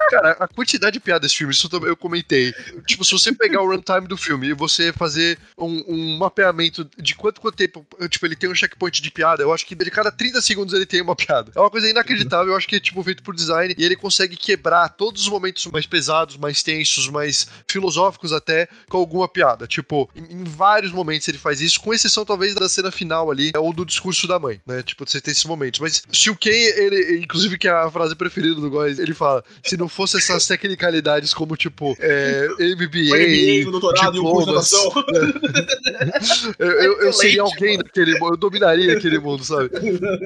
Cara, a quantidade de piadas desse filme, isso eu comentei. Tipo, se você pegar o runtime do filme e você fazer um, um mapeamento de quanto, quanto tempo, tipo, ele tem um checkpoint de piada, eu acho que de cada 30 segundos ele tem uma piada. É uma coisa inacreditável, eu acho que é, tipo, feito por design e ele consegue quebrar todos os momentos mais pesados, mais tensos, mais filosóficos até, com alguma piada. Tipo, em, vários momentos ele faz isso, com exceção talvez da cena final ali, ou do discurso da mãe, né? Tipo, você tem esses momentos. Mas se o Ken, ele, inclusive que é a frase preferida do Góis, ele fala, se não fosse essas tecnicalidades como, tipo, é, MBA, MBA, diplomas, natação. eu, eu, eu seria alguém naquele mundo, eu dominaria aquele mundo, sabe?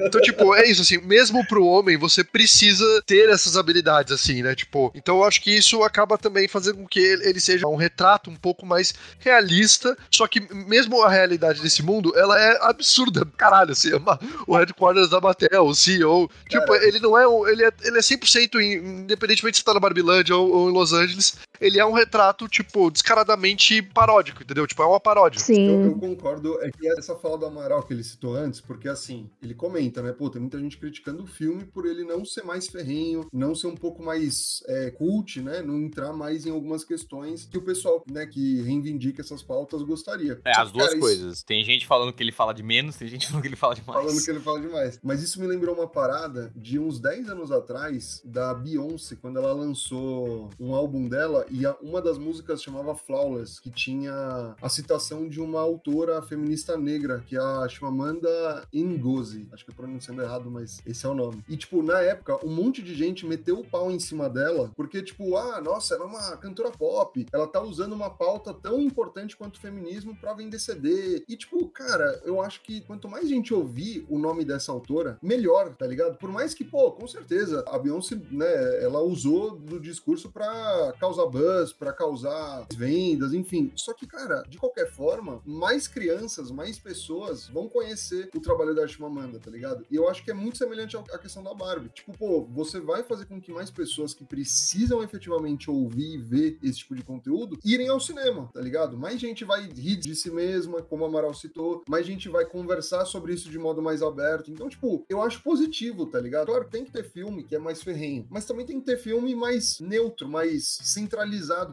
Então, tipo, é isso, assim, mesmo pro homem, você precisa ter essas habilidades, assim, né? Tipo, então eu acho que isso acaba também fazendo com que ele, seja um retrato um pouco mais realista, só que mesmo a realidade desse mundo, ela é absurda, caralho, assim, é uma- o headquarters da Mattel, o CEO, tipo, ele não é um, ele é, ele é 100% in- independentemente se tá na Barbilândia ou, ou em Los Angeles, ele é um retrato, tipo, descaradamente paródico, entendeu? Tipo, é uma paródia. Eu, Sim. eu concordo, é que essa fala do Amaral que ele citou antes, porque assim, ele comenta, né? Pô, tem muita gente criticando o filme por ele não ser mais ferrenho, não ser um pouco mais é, cult, né? Não entrar mais em algumas questões que o pessoal, né, que reivindica essas pautas gostaria. É, as duas cara, isso- coisas. Tem gente falando que ele fala de menos, tem gente falando que ele fala de mais. Falando que ele fala demais. Mas isso me lembrou uma parada de uns 10 anos atrás, da Beyoncé, quando ela lançou um álbum dela, e a- uma das músicas chamava Flawless, que tinha a citação de uma autora feminista negra, que é a Chimamanda Ngozi. Acho que eu pronunciando errado, mas esse é o nome. E, tipo, na época, um monte de gente meteu o pau em cima dela, porque, tipo, ah, nossa, ela é uma cantora pop, ela tá usando uma pauta tão importante quanto o feminismo pra vender CD. E, tipo, cara, eu acho que quanto mais gente ouvir o nome dessa autora, melhor, tá ligado? Por mais que, pô, com certeza, a Beyoncé, né, ela usou do discurso pra causar buzz, pra causar vendas, enfim. Só que, cara, de qualquer forma, mais crianças, mais pessoas vão conhecer o trabalho da Chimamanda, tá ligado? E eu acho que é muito semelhante à questão da Barbie. Tipo, pô, você vai fazer com que mais pessoas que precisam efetivamente ouvir e ver esse tipo de conteúdo irem ao cinema, tá ligado? Mais gente vai rir de si mesma, como a Amaral citou, mais gente vai conversar sobre isso de modo mais aberto. Então, tipo, eu acho positivo, tá ligado? Claro, tem que ter filme que é mais ferrenho, mas também tem que ter filme mais neutro, mais centralizado.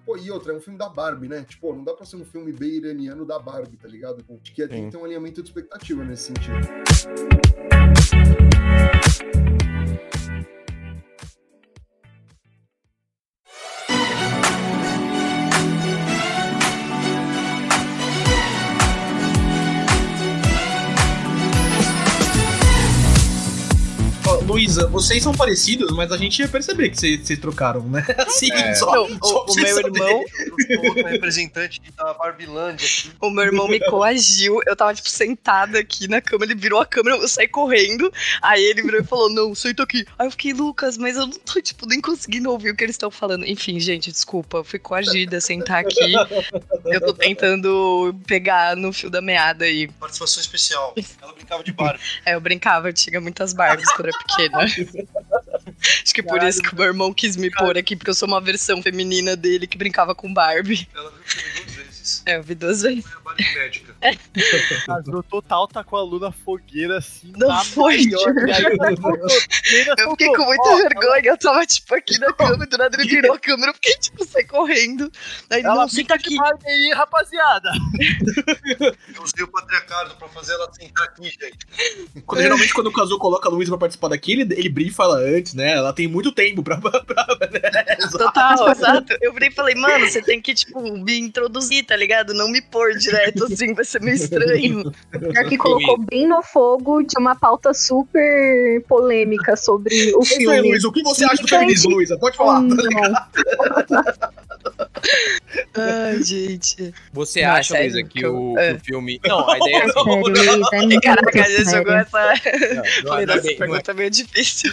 Pô, e outra, é um filme da Barbie, né? Tipo, não dá pra ser um filme bem iraniano da Barbie, tá ligado? Tipo, Acho que tem que ter um alinhamento de expectativa nesse sentido. Luísa, vocês são parecidos, mas a gente ia perceber que vocês, trocaram, né? Assim, É. só, Não, só o, o meu saberem. irmão, outro representante da Barbilândia aqui. O meu irmão me coagiu. Eu tava, tipo, sentada aqui na cama. Ele virou a câmera, eu saí correndo. Aí ele virou e falou: Não, senta aqui. Aí eu fiquei, Lucas, mas eu não tô, tipo, nem conseguindo ouvir o que eles estão falando. Enfim, gente, desculpa. Eu fui coagida a sentar aqui. Eu tô tentando pegar no fio da meada aí. Participação especial. Ela brincava de Barbie. É, eu brincava, eu tinha muitas Barbies quando era pequena. Acho que por isso que o meu irmão quis me pôr aqui, porque eu sou uma versão feminina dele que brincava com Barbie. Ela vezes. É, eu vi duas vezes. Foi a Barbie médica. casou total, tá com a Lu na fogueira, assim, Não na foi. E aí, ainda Eu fiquei com muita ó, vergonha, eu tava, tipo, aqui na cama, e do nada ele virou a câmera, eu fiquei, tipo, saí correndo. Aí, Ela não, fica aqui. Aí, rapaziada. Eu Usei o patriarcado pra fazer ela sentar aqui, gente. Quando, geralmente, quando o Kazu coloca a Luísa pra participar daqui, ele, ele brifa ela antes, né? Ela tem muito tempo pra. pra, pra né? Total, exato. Eu virei e falei, mano, você tem que, tipo, me introduzir, tá ligado? Não me pôr direto assim, vai ser meio estranho. Pior que colocou bem no fogo de uma pauta super polêmica sobre o Isso aí, filme. Luísa. O que você acha do feminismo, Luísa? Pode falar. Não. Ai, gente. Você Não, é acha, Luísa, que o, é. o filme. Não, a ideia é assim. É muito Caraca, a gente sério. jogou essa. Não, não, não é não é- pergunta meio difícil.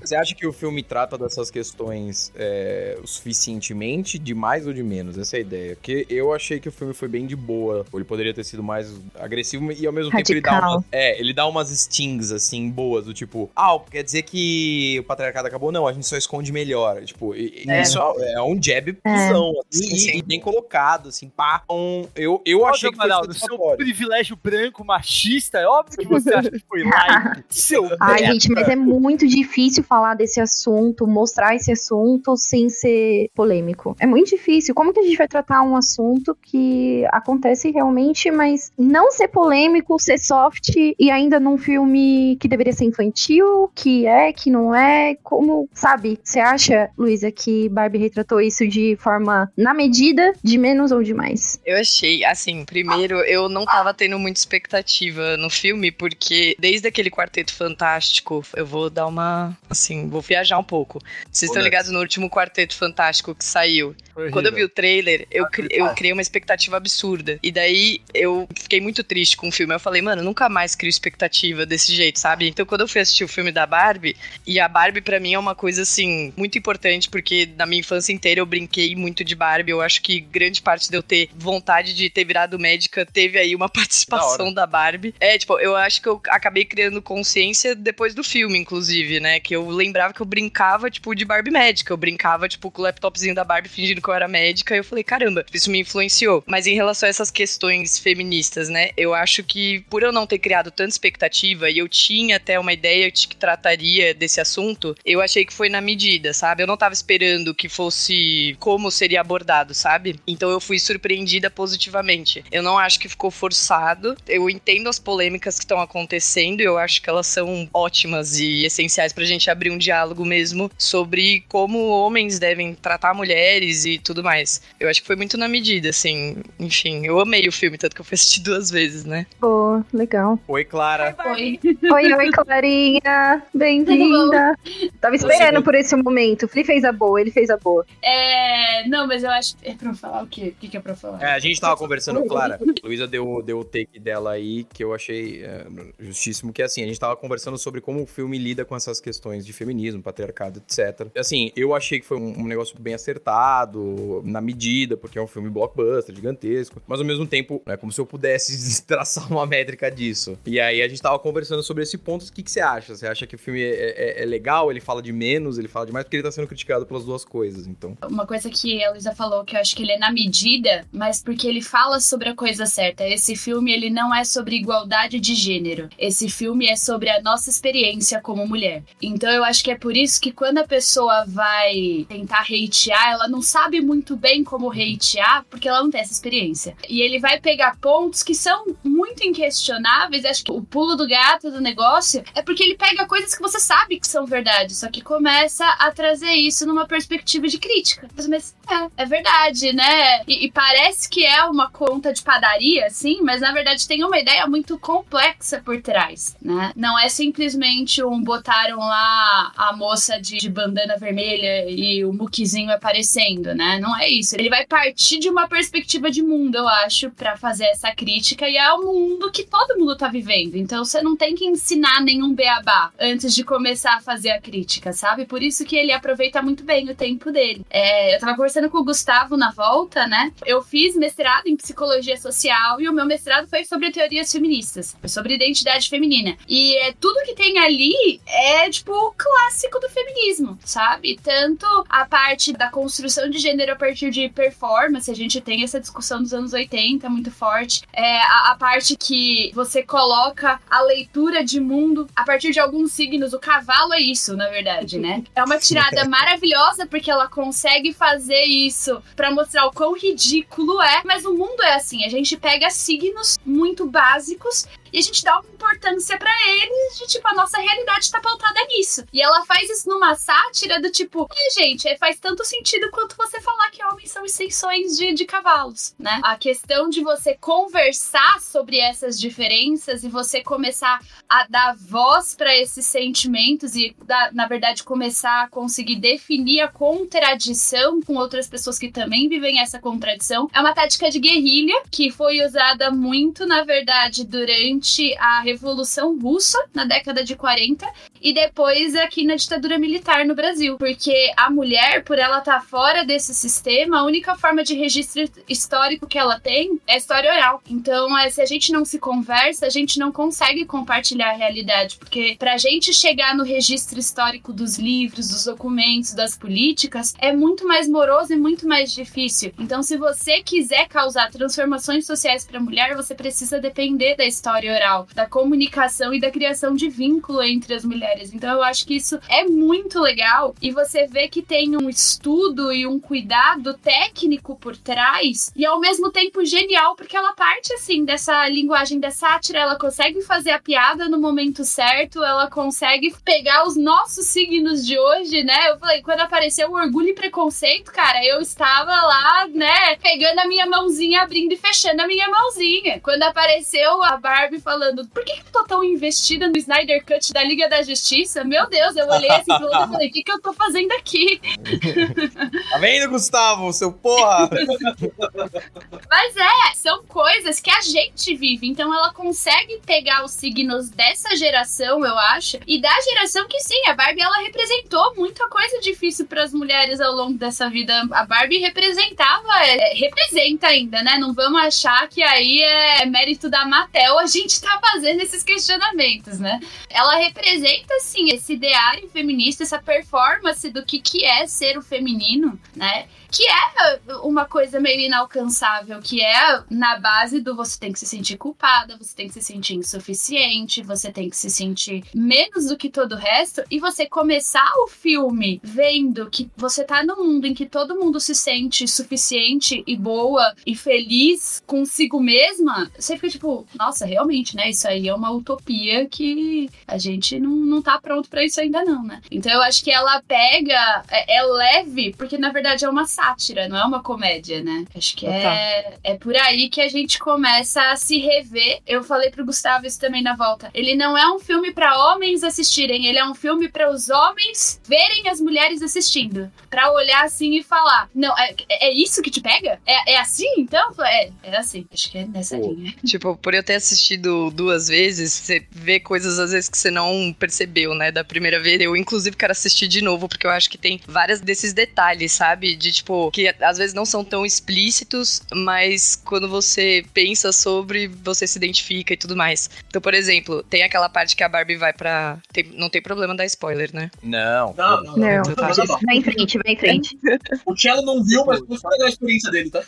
Você acha que o filme trata dessas questões é, o suficientemente, de mais ou de menos? Essa é a ideia. Porque eu achei que o filme foi bem de boa. Ou ele poderia ter sido mais agressivo e ao mesmo tempo ele dá Radical. umas. É, ele dá umas stings, assim, boas, do tipo, ah, quer dizer que o patriarcado acabou? Não, a gente só esconde melhor. Tipo, É. isso é um jab É. assim, Sim, sim. e bem colocado, assim, pá. Então, eu, eu achei que foi Ronaldo, seu privilégio branco machista, é óbvio que você acha que foi lá. e- Seu Ai, merda. gente, mas é muito difícil falar desse assunto, mostrar esse assunto sem ser polêmico. É muito difícil. Como que a gente vai tratar um assunto que acontece realmente, mas não ser polêmico, ser soft e ainda num filme que deveria ser infantil, que é, que não é? Como, sabe? Você acha, Luísa, que Barbie retratou isso de forma na medida, de menos ou de mais? Eu achei, assim, primeiro, eu não tava tendo muita expectativa no filme, porque desde aquele Quarteto Fantástico, eu vou dar uma, assim, vou viajar um pouco. Vocês estão ligados no último Quarteto Fantástico que saiu? Quando eu vi o trailer, eu, cri- eu criei uma expectativa absurda. E daí eu fiquei muito triste com o filme. Eu falei, mano, eu nunca mais crio expectativa desse jeito, sabe? Então quando eu fui assistir o filme da Barbie, e a Barbie pra mim é uma coisa assim muito importante porque na minha infância inteira eu brinquei muito de Barbie. Eu acho que grande parte de eu ter vontade de ter virado médica teve aí uma participação da Barbie. É, tipo, eu acho que eu acabei criando consciência depois do filme, inclusive, né? Que eu lembrava que eu brincava, tipo, de Barbie médica. Eu brincava, tipo, com o laptopzinho da Barbie fingindo que eu era médica. E eu falei, caramba, isso me influenciou. Mas em relação a essas questões feministas, né? Eu acho que por eu não ter criado tanta expectativa e eu tinha até uma ideia de que trataria desse assunto, eu achei que foi na medida, sabe? Eu não tava esperando que fosse como seria abordado, sabe? Então eu fui surpreendida positivamente. Eu não acho que ficou forçado. Eu entendo as polêmicas que estão acontecendo e eu acho que elas são ótimas e essenciais pra gente abrir um diálogo mesmo sobre como homens devem tratar mulheres e tudo mais. Eu acho que foi muito na medida, assim. Enfim, eu amei o filme, tanto que eu fui assistir duas vezes, né? Pô, legal. Oi, Clara. Oi. Oi, oi, Clarinha. Bem-vinda. Tava esperando por esse momento. Fli fez a boa, ele fez a boa. É. Não, mas eu acho. É pra eu falar o quê? O que, que é pra eu falar? É, a gente tava conversando, Clara. Luísa deu, deu o take dela aí, que eu achei é, justíssimo, que é assim, a gente tava conversando sobre como o filme lida com essas questões de feminismo, patriarcado, etc. Assim, eu achei que foi um, um negócio bem acertado, na medida, porque é um filme blockbuster, gigantesco, mas ao mesmo tempo, é como se eu pudesse traçar uma métrica disso. E aí a gente tava conversando sobre esse ponto, o que, que você acha? Você acha que o filme é, é- é legal, ele fala de menos, ele fala de mais, porque ele tá sendo criticado pelas duas coisas, então... Uma coisa que a Luísa falou que eu acho que ele é na medida, mas porque ele fala sobre a coisa certa. Esse filme, ele não é sobre igualdade de gênero. Esse filme é sobre a nossa experiência como mulher. Então eu acho que é por isso que quando a pessoa vai tentar hatear, ela não sabe muito bem como hatear, porque ela não tem essa experiência. E ele vai pegar pontos que são muito inquestionáveis. Acho que o pulo do gato do negócio é porque ele pega coisas que você sabe que são verdade, só que começa a trazer isso numa perspectiva de crítica. Mas é, é verdade, né? E, e parece que é uma conta de padaria, assim, mas na verdade tem uma ideia muito complexa por trás, né? Não é simplesmente um botaram lá a moça de, de bandana vermelha e o muquizinho aparecendo, né? Não é isso. Ele vai partir de uma perspectiva de mundo, eu acho, pra fazer essa crítica e é o mundo que todo mundo tá vivendo. Então você não tem que ensinar nenhum beabá antes de começar a fazer a crítica, sabe? Por isso que ele aproveita muito bem o tempo dele. É, eu tava conversando com o Gustavo na volta, né? Eu fiz mestrado em psicologia social e o meu mestrado foi sobre teorias feministas, foi sobre identidade feminina. E é, tudo que tem ali é, tipo, o clássico do feminismo, sabe? Tanto a parte da construção de gênero a partir de performance, a gente tem essa discussão dos anos 80 muito forte. É, a, a parte que você coloca a leitura de mundo a partir de alguns signos. O cavalo é isso, na verdade, né? É uma tirada maravilhosa porque ela consegue fazer isso pra mostrar o quão ridículo é, mas o mundo é assim. A gente pega signos muito básicos e a gente dá uma importância pra eles de tipo, a nossa realidade tá pautada nisso. E ela faz isso numa sátira do tipo, é, gente, é, faz tanto sentido quanto você falar que homens são extensões de, de cavalos, né? A questão de você conversar sobre essas diferenças e você começar a dar voz para esses sentimentos e, da- na verdade, começar a conseguir definir a contradição com outras pessoas que também vivem essa contradição, é uma tática de guerrilha que foi usada muito, na verdade, durante a Revolução Russa, na década de 40, e depois aqui na ditadura militar no Brasil. Porque a mulher, por ela estar fora desse sistema, a única forma de registro histórico que ela tem é a história oral. Então, é, se a gente não se conversa, a gente não consegue compartilhar a realidade. Porque pra gente chegar no registro histórico dos livros, dos documentos, das políticas, é muito mais moroso e muito mais difícil. Então, se você quiser causar transformações sociais pra mulher, você precisa depender da história da comunicação e da criação de vínculo entre as mulheres. Então, eu acho que isso é muito legal e você vê que tem um estudo e um cuidado técnico por trás e ao mesmo tempo genial, porque ela parte assim dessa linguagem da sátira, ela consegue fazer a piada no momento certo, ela consegue pegar os nossos signos de hoje, né? Eu falei, quando apareceu o orgulho e preconceito, cara, eu estava lá, né, pegando a minha mãozinha, abrindo e fechando a minha mãozinha. Quando apareceu a Barbie falando, por que, que eu tô tão investida no Snyder Cut da Liga da Justiça? Meu Deus, eu olhei assim e falei, o que, que eu tô fazendo aqui? Tá vendo, Gustavo? Seu porra! Mas é, são coisas que a gente vive. Então ela consegue pegar os signos dessa geração, eu acho, e da geração que sim, a Barbie ela representou muita coisa difícil para as mulheres ao longo dessa vida. A Barbie representava, é, representa ainda, né? Não vamos achar que aí é mérito da Mattel a gente tá fazendo esses questionamentos, né? Ela representa sim esse ideário feminista, essa performance do que que é ser o feminino, né? Que é uma coisa meio inalcançável, que é na base do você tem que se sentir culpada, você tem que se sentir insuficiente, você tem que se sentir menos do que todo o resto, e você começar o filme vendo que você tá num mundo em que todo mundo se sente suficiente e boa e feliz consigo mesma, você fica tipo, nossa, realmente, né? Isso aí é uma utopia que a gente não, não tá pronto pra isso ainda não, né? Então eu acho que ela pega, é, é leve, porque na verdade é uma sátira, não é uma comédia, né? Acho que é, é por aí que a gente começa a se rever. Eu falei pro Gustavo isso também na volta. Ele não é um filme pra homens assistirem, ele é um filme pra os homens verem as mulheres assistindo. Pra olhar assim e falar: Não, é, é isso que te pega? É, é assim então? É, é assim. Acho que é nessa linha. Tipo, por eu ter assistido duas vezes, você vê coisas às vezes que você não percebeu, né? Da primeira vez. Eu, inclusive, quero assistir de novo, porque eu acho que tem vários desses detalhes, sabe? De tipo, que às vezes não são tão explícitos, mas quando você pensa sobre, você se identifica e tudo mais. Então, por exemplo, tem aquela parte que a Barbie vai pra. tem- não tem problema dar spoiler, né? Não. Não, não, Não. Ó, Vai em frente, vai em frente. O Cello não viu, mas não foi legal a experiência dele, tá?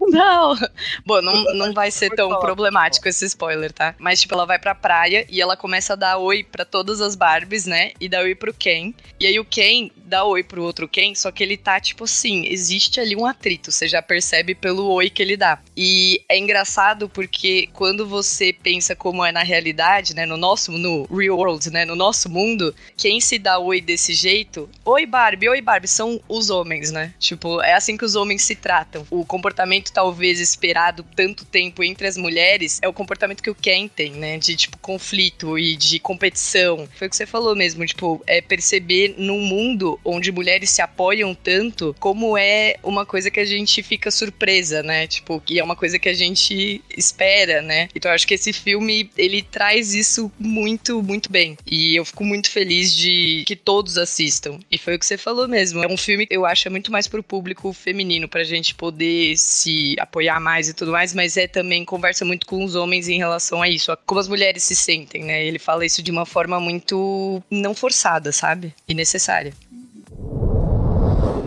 Não! Bom, não, não vai ser tão problemático esse spoiler, tá? Mas, tipo, ela vai pra praia e ela começa a dar oi pra todas as Barbies, né? E dá oi pro Ken. E aí o Ken dá oi pro outro Ken, só que ele tá, tipo assim, existe ali um atrito. Você já percebe pelo oi que ele dá. E é engraçado porque quando você pensa como é na realidade, né? No nosso, no real world, né? No nosso mundo, quem se dá oi desse jeito, oi Barbie, oi Barbie, são os homens, né? Tipo, é assim que os homens se tratam. O comportamento talvez esperado tanto tempo entre as mulheres é o comportamento que o Ken tem, né? De tipo conflito e de competição. Foi o que você falou mesmo, tipo, é perceber num mundo onde mulheres se apoiam tanto, como é uma coisa que a gente fica surpresa, né? Tipo, que é uma coisa que a gente espera, né? Então eu acho que esse filme ele traz isso muito, muito bem. E eu fico muito feliz de que todos assistam. E foi o que você falou mesmo. É um filme que eu acho é muito mais pro público feminino, pra gente poder se apoiar mais e tudo mais, mas é também conversa muito com os homens em relação a isso, a como as mulheres se sentem, né? Ele fala isso de uma forma muito não forçada, sabe? E necessária.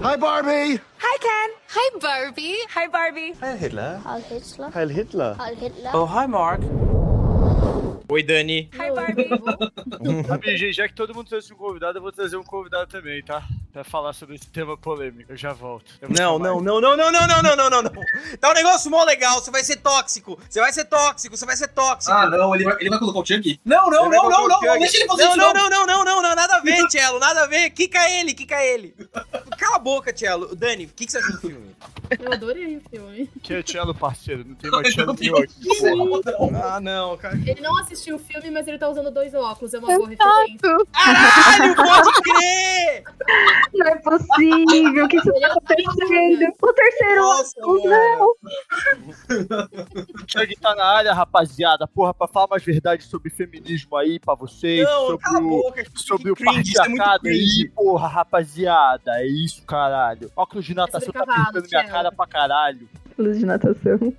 Hi, Barbie. Hi, Ken. Hi, Barbie. Hi, Barbie. Heil Hitler. Heil Hitler. Heil Hitler. Heil Hitler. Oh, hi, Mark. Oi, Dani. Hi, Barbie. Sabe, gente, já que todo mundo trouxe um convidado, eu vou trazer um convidado também, tá? pra falar sobre esse tema polêmico. Eu já volto. Eu Não, não, não, não, não, não, não, não, não, não, não. Tá um negócio mó legal, você vai ser tóxico. Você vai ser tóxico, você vai ser tóxico. Ah, não, ele vai, ele vai colocar o Chuck? Não, não, não, não, não, não, deixa ele fazer não, isso. não, não, não, não, não, não, nada a ver, Tchelo, nada a ver. Quica ele, quica ele. Cala a boca, Tchelo. Dani, o que, que você achou do filme? Eu adorei o filme. Que é Tchelo, parceiro. Não tem mais Tchelo nenhum aqui. Ah, não, cara. Ele não assistiu o filme, mas ele tá usando dois óculos. É uma boa referência. Caralho, pode crer! Não é possível que isso tá é acontecendo. O terceiro óculos, mano. O Chug tá na área, rapaziada. Porra, pra falar mais verdade sobre feminismo aí pra vocês. Não, sobre cala a o, boca. sobre o isso é patriarcado aí, porra, rapaziada. É isso, caralho. Óculos de natação tá pintando minha cara pra caralho. óculos de natação.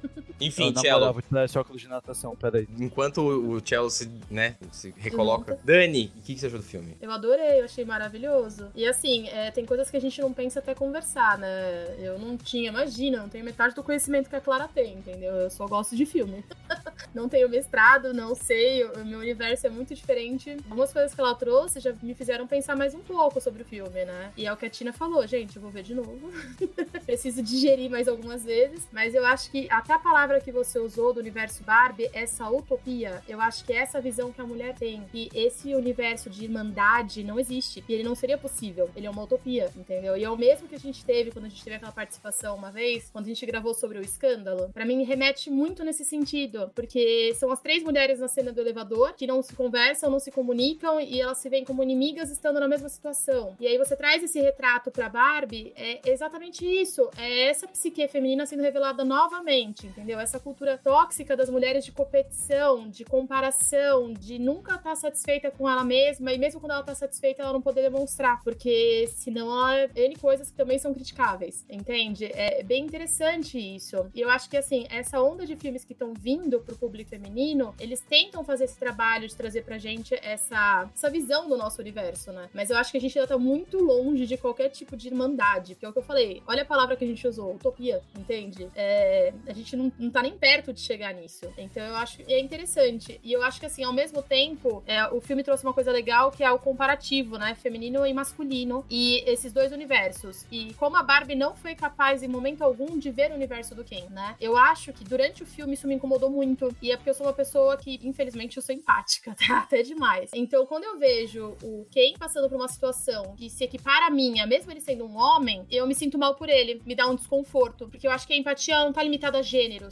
Enfim, moral, vou tirar esse óculos de natação, peraí. enquanto o Tchelo se, né, se recoloca. Dani, o que, que você achou do filme? Eu adorei, eu achei maravilhoso. E assim, é, tem coisas que a gente não pensa até conversar, né? Eu não tinha, imagina, não tenho metade do conhecimento que a Clara tem, entendeu? Eu só gosto de filme. não tenho mestrado, não sei, o meu universo é muito diferente. Algumas coisas que ela trouxe já me fizeram pensar mais um pouco sobre o filme, né? E é o que a Tina falou, gente, eu vou ver de novo. Preciso digerir mais algumas vezes. Mas eu acho que até a palavra que você usou do universo Barbie, essa utopia, eu acho que é essa visão que a mulher tem. E esse universo de irmandade não existe. E ele não seria possível. Ele é uma utopia, entendeu? E é o mesmo que a gente teve quando a gente teve aquela participação uma vez, quando a gente gravou sobre o escândalo. Pra mim, remete muito nesse sentido. Porque são as três mulheres na cena do elevador que não se conversam, não se comunicam e elas se veem como inimigas estando na mesma situação. E aí você traz esse retrato pra Barbie, é exatamente isso. É essa psique feminina sendo revelada novamente, entendeu? Essa cultura tóxica das mulheres de competição, de comparação, de nunca estar satisfeita com ela mesma e mesmo quando ela tá satisfeita, ela não poder demonstrar, porque senão ela N coisas que também são criticáveis, entende? É bem interessante isso. E eu acho que assim, essa onda de filmes que estão vindo pro público feminino, eles tentam fazer esse trabalho de trazer pra gente essa, essa visão do nosso universo, né? Mas eu acho que a gente ainda tá muito longe de qualquer tipo de irmandade, porque é o que eu falei, olha a palavra que a gente usou, utopia, entende? É, a gente não, não tá nem perto de chegar nisso. Então eu acho que é interessante. E eu acho que assim, ao mesmo tempo, é, o filme trouxe uma coisa legal que é o comparativo, né? Feminino e masculino. E esses dois universos. E como a Barbie não foi capaz em momento algum de ver o universo do Ken, né? Eu acho que durante o filme isso me incomodou muito. E é porque eu sou uma pessoa que, infelizmente, eu sou empática, tá? Até demais. Então, quando eu vejo o Ken passando por uma situação que se equipara a minha, mesmo ele sendo um homem, eu me sinto mal por ele. Me dá um desconforto. Porque eu acho que a empatia não tá limitada a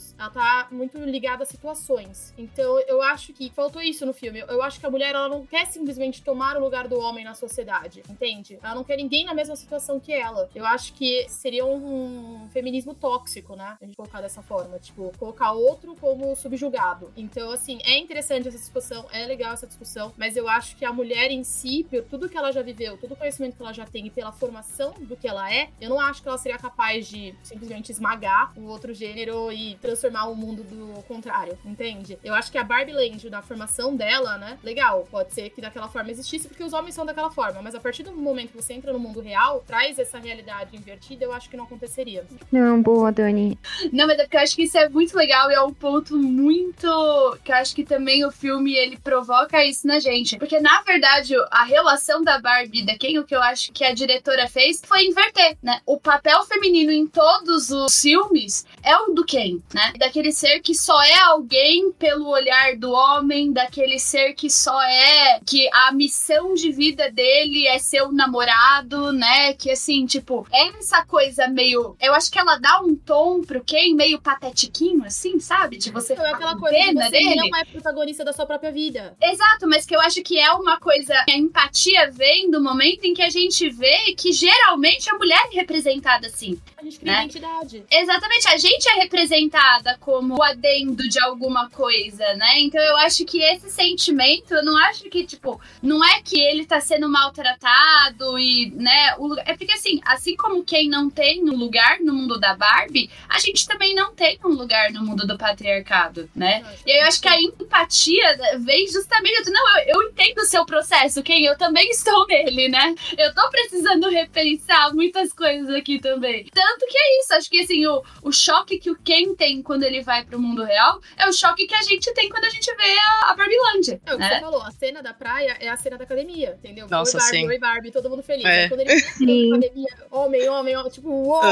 gêneros. Ela tá muito ligada a situações. Então, eu acho que faltou isso no filme. Eu acho que a mulher, ela não quer simplesmente tomar o lugar do homem na sociedade, entende? Ela não quer ninguém na mesma situação que ela. Eu acho que seria um feminismo tóxico, né? A gente colocar dessa forma. Tipo, colocar outro como subjugado. Então, assim, é interessante essa discussão, é legal essa discussão, mas eu acho que a mulher em si, por tudo que ela já viveu, todo o conhecimento que ela já tem e pela formação do que ela é, eu não acho que ela seria capaz de simplesmente esmagar o outro gênero e transformar o mundo do contrário, entende? Eu acho que a Barbie Land, da formação dela, né? Legal, pode ser que daquela forma existisse porque os homens são daquela forma, mas a partir do momento que você entra no mundo real, traz essa realidade invertida, eu acho que não aconteceria. Não, boa, Dani. Não, mas é porque eu acho que isso é muito legal e é um ponto muito. que eu acho que também o filme ele provoca isso na gente. Porque, na verdade, a relação da Barbie e da Ken, o que eu acho que a diretora fez foi inverter, né? O papel feminino em todos os filmes é o do Ken, né? Daquele ser que só é alguém pelo olhar do homem, daquele ser que só é. que a missão de vida dele é ser o namorado, né? Que assim, tipo, é essa coisa meio. Eu acho que ela dá um tom pro Ken meio patetiquinho, assim, sabe? De você Então, é aquela coisa de pena você dele. não é protagonista da sua própria vida. Exato, mas que eu acho que é uma coisa. A empatia vem do momento em que a gente vê que geralmente a mulher é representada assim. A gente cria Né? identidade. Exatamente, a gente é representada como o adendo de alguma coisa, né? Então eu acho que esse sentimento, eu não acho que, tipo, não é que ele tá sendo maltratado e, né? O, é porque assim, assim como quem não tem um lugar no mundo da Barbie, a gente também não tem um lugar no mundo do patriarcado, né? E aí eu acho que a empatia vem justamente. Não, eu, eu entendo o seu processo, quem eu também estou nele, né? Eu tô precisando repensar muitas coisas aqui também. Tanto que é isso, acho que assim, o, o choque que o Ken tem quando ele vai pro mundo real é o choque que a gente tem quando a gente vê a, a Barbilândia. É o que né? você falou, a cena da praia é a cena da academia, entendeu? Nossa, oi Barbie, sim. oi Barbie, todo mundo feliz. É. Aí quando ele na academia, homem, homem, homem, tipo, uou,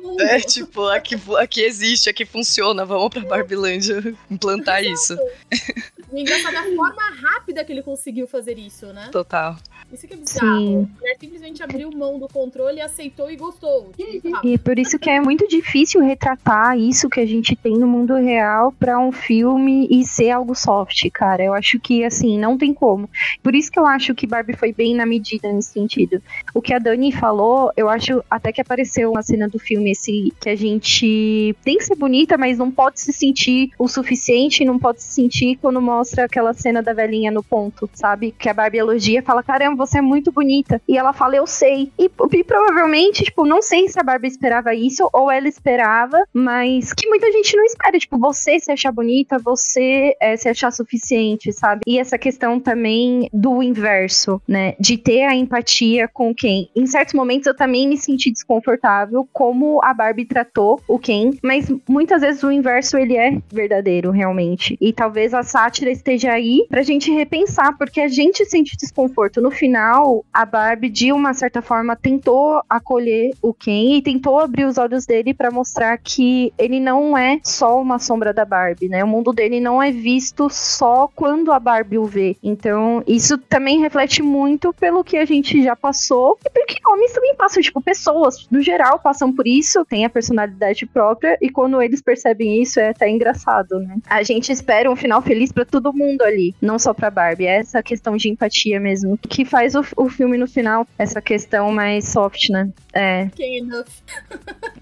mundo. É tipo, aqui, aqui existe, aqui funciona, vamos pra Barbilândia implantar isso. Engraçado é a forma rápida que ele conseguiu fazer isso, né? Total. Isso que é bizarro. Sim. Ele simplesmente abriu mão do controle, aceitou e gostou. Tipo, rápido. E é por isso que é muito difícil retratar isso que a gente tem no mundo real pra um filme e ser algo soft, cara. Eu acho que, assim, não tem como. Por isso que eu acho que Barbie foi bem na medida nesse sentido. O que a Dani falou, eu acho até que apareceu uma cena do filme esse que a gente tem que ser bonita, mas não pode se sentir o suficiente, não pode se sentir quando mostra aquela cena da velhinha no ponto, sabe? Que a Barbie elogia fala: caramba, você é muito bonita. E ela fala: eu sei. E, e provavelmente, tipo, não sei se a Barbie esperava isso ou ela esperava, mas que muita gente não espera. Tipo, você se achar bonita, você é, se achar suficiente, sabe? E essa questão também do inverso, né? De ter a empatia com quem. Em certos momentos eu também me senti desconfortável como a Barbie tratou o Ken, mas muitas vezes o inverso ele é verdadeiro, realmente. E talvez a sátira esteja aí pra gente repensar, porque a gente sente desconforto. No final, a Barbie, de uma certa forma, tentou acolher o Ken e tentou abrir os olhos dele pra mostrar que ele não é só uma sombra da Barbie, né? O mundo dele não é visto só quando a Barbie o vê. Então, isso também reflete muito pelo que a gente já passou e porque homens também passam, tipo, pessoas no geral passam por isso, têm a personalidade própria e quando eles percebem isso é até engraçado, né? A gente espera um final feliz pra todo mundo ali, não só pra Barbie. É essa questão de empatia mesmo que faz o, o filme no final, essa questão mais soft, né? É, Quem enough.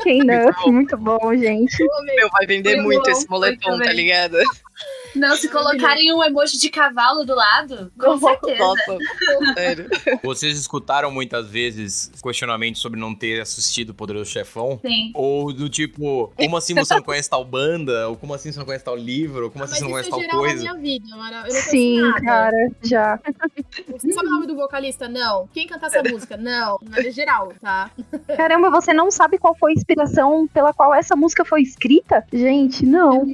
quem não, muito bom, gente. Meu, vai vender Foi muito bom, esse moletom, tá ligado? Não, se colocarem um emoji de cavalo do lado, com certeza. Nossa, sério. Vocês escutaram muitas vezes questionamentos sobre não ter assistido o Poderoso Chefão? Sim. Ou do tipo, como assim você não conhece tal banda? Ou como assim você não conhece tal livro? Ou como assim Mas você não conhece é tal geral na coisa? minha vida, Mara. Eu não conheço Sim, nada. cara, já. Você sabe o nome do vocalista? Não. Quem canta essa música? Não. Mas é geral, tá? Caramba, você não sabe qual foi a inspiração pela qual essa música foi escrita? Gente, não.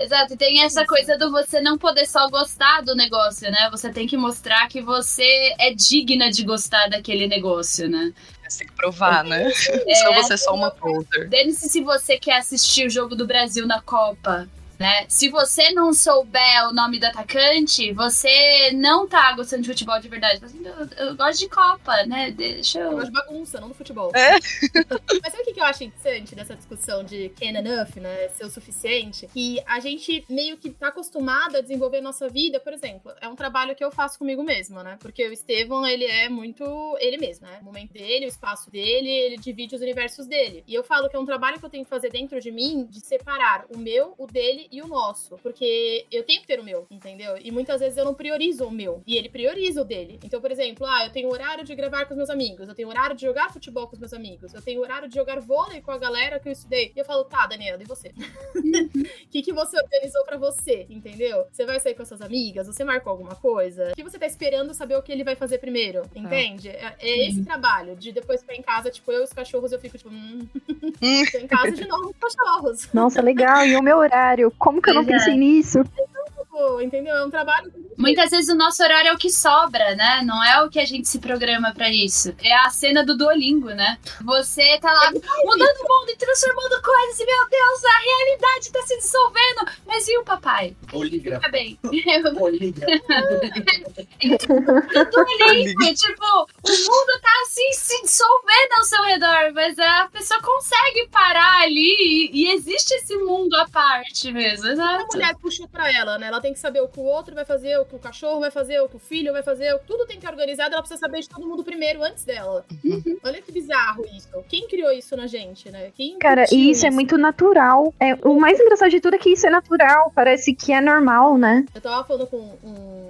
Exato, e tem essa coisa do você não poder só gostar do negócio, né? Você tem que mostrar que você é digna de gostar daquele negócio, né? Você tem que provar, né? Senão você é só uma poser. Dane-se se você quer assistir o jogo do Brasil na Copa. Né? Se você não souber o nome do atacante, você não tá gostando de futebol de verdade. Mas, Eu, eu gosto de Copa, né? Deixa Eu eu. gosto de bagunça, não do futebol. É. Mas sabe o que que eu acho interessante dessa discussão de can enough, né? Ser o suficiente? Que a gente meio que tá acostumado a desenvolver nossa vida, por exemplo, é um trabalho que eu faço comigo mesma, né? Porque o Estevão, ele é muito ele mesmo, né? O momento dele, o espaço dele, ele divide os universos dele. E eu falo que é um trabalho que eu tenho que fazer dentro de mim de separar o meu, o dele e o nosso. Porque eu tenho que ter o meu, entendeu? E muitas vezes eu não priorizo o meu. E ele prioriza o dele. Então, por exemplo, ah, eu tenho horário de gravar com os meus amigos, eu tenho horário de jogar futebol com os meus amigos, eu tenho horário de jogar vôlei com a galera que eu estudei. E eu falo, tá, Daniela, e você? O que, que você organizou pra você, entendeu? Você vai sair com as suas amigas? Você marcou alguma coisa? O que você tá esperando saber o que ele vai fazer primeiro? Entende? É, é esse trabalho de depois ficar em casa, tipo, eu e os cachorros, eu fico tipo, hum, tô em casa de novo com os cachorros. Nossa, legal. E o meu horário? Como que eu não Pois é. pensei nisso? Tipo, entendeu? É um trabalho Muitas vezes o nosso horário é o que sobra, né? Não é o que a gente se programa pra isso. É a cena do Duolingo, né? Você tá lá mudando o mundo e transformando coisas e, meu Deus, a realidade tá se dissolvendo. Mas e o papai? Bolígrafo. Tá bem. Bolígrafo. Duolingo, tipo, o mundo tá assim se dissolvendo ao seu redor, mas a pessoa consegue parar ali e, e existe esse mundo à parte mesmo, a exato. mulher puxou pra ela, né? Ela tem que saber o que o outro vai fazer, o que o cachorro vai fazer, o que o filho vai fazer, tudo tem que estar organizado, ela precisa saber de todo mundo primeiro antes dela. Olha que bizarro isso. Quem criou isso na gente, né? Quem Cara, e isso é muito natural. É, o mais engraçado de tudo é que isso é natural. Parece que é normal, né? Eu tava falando com um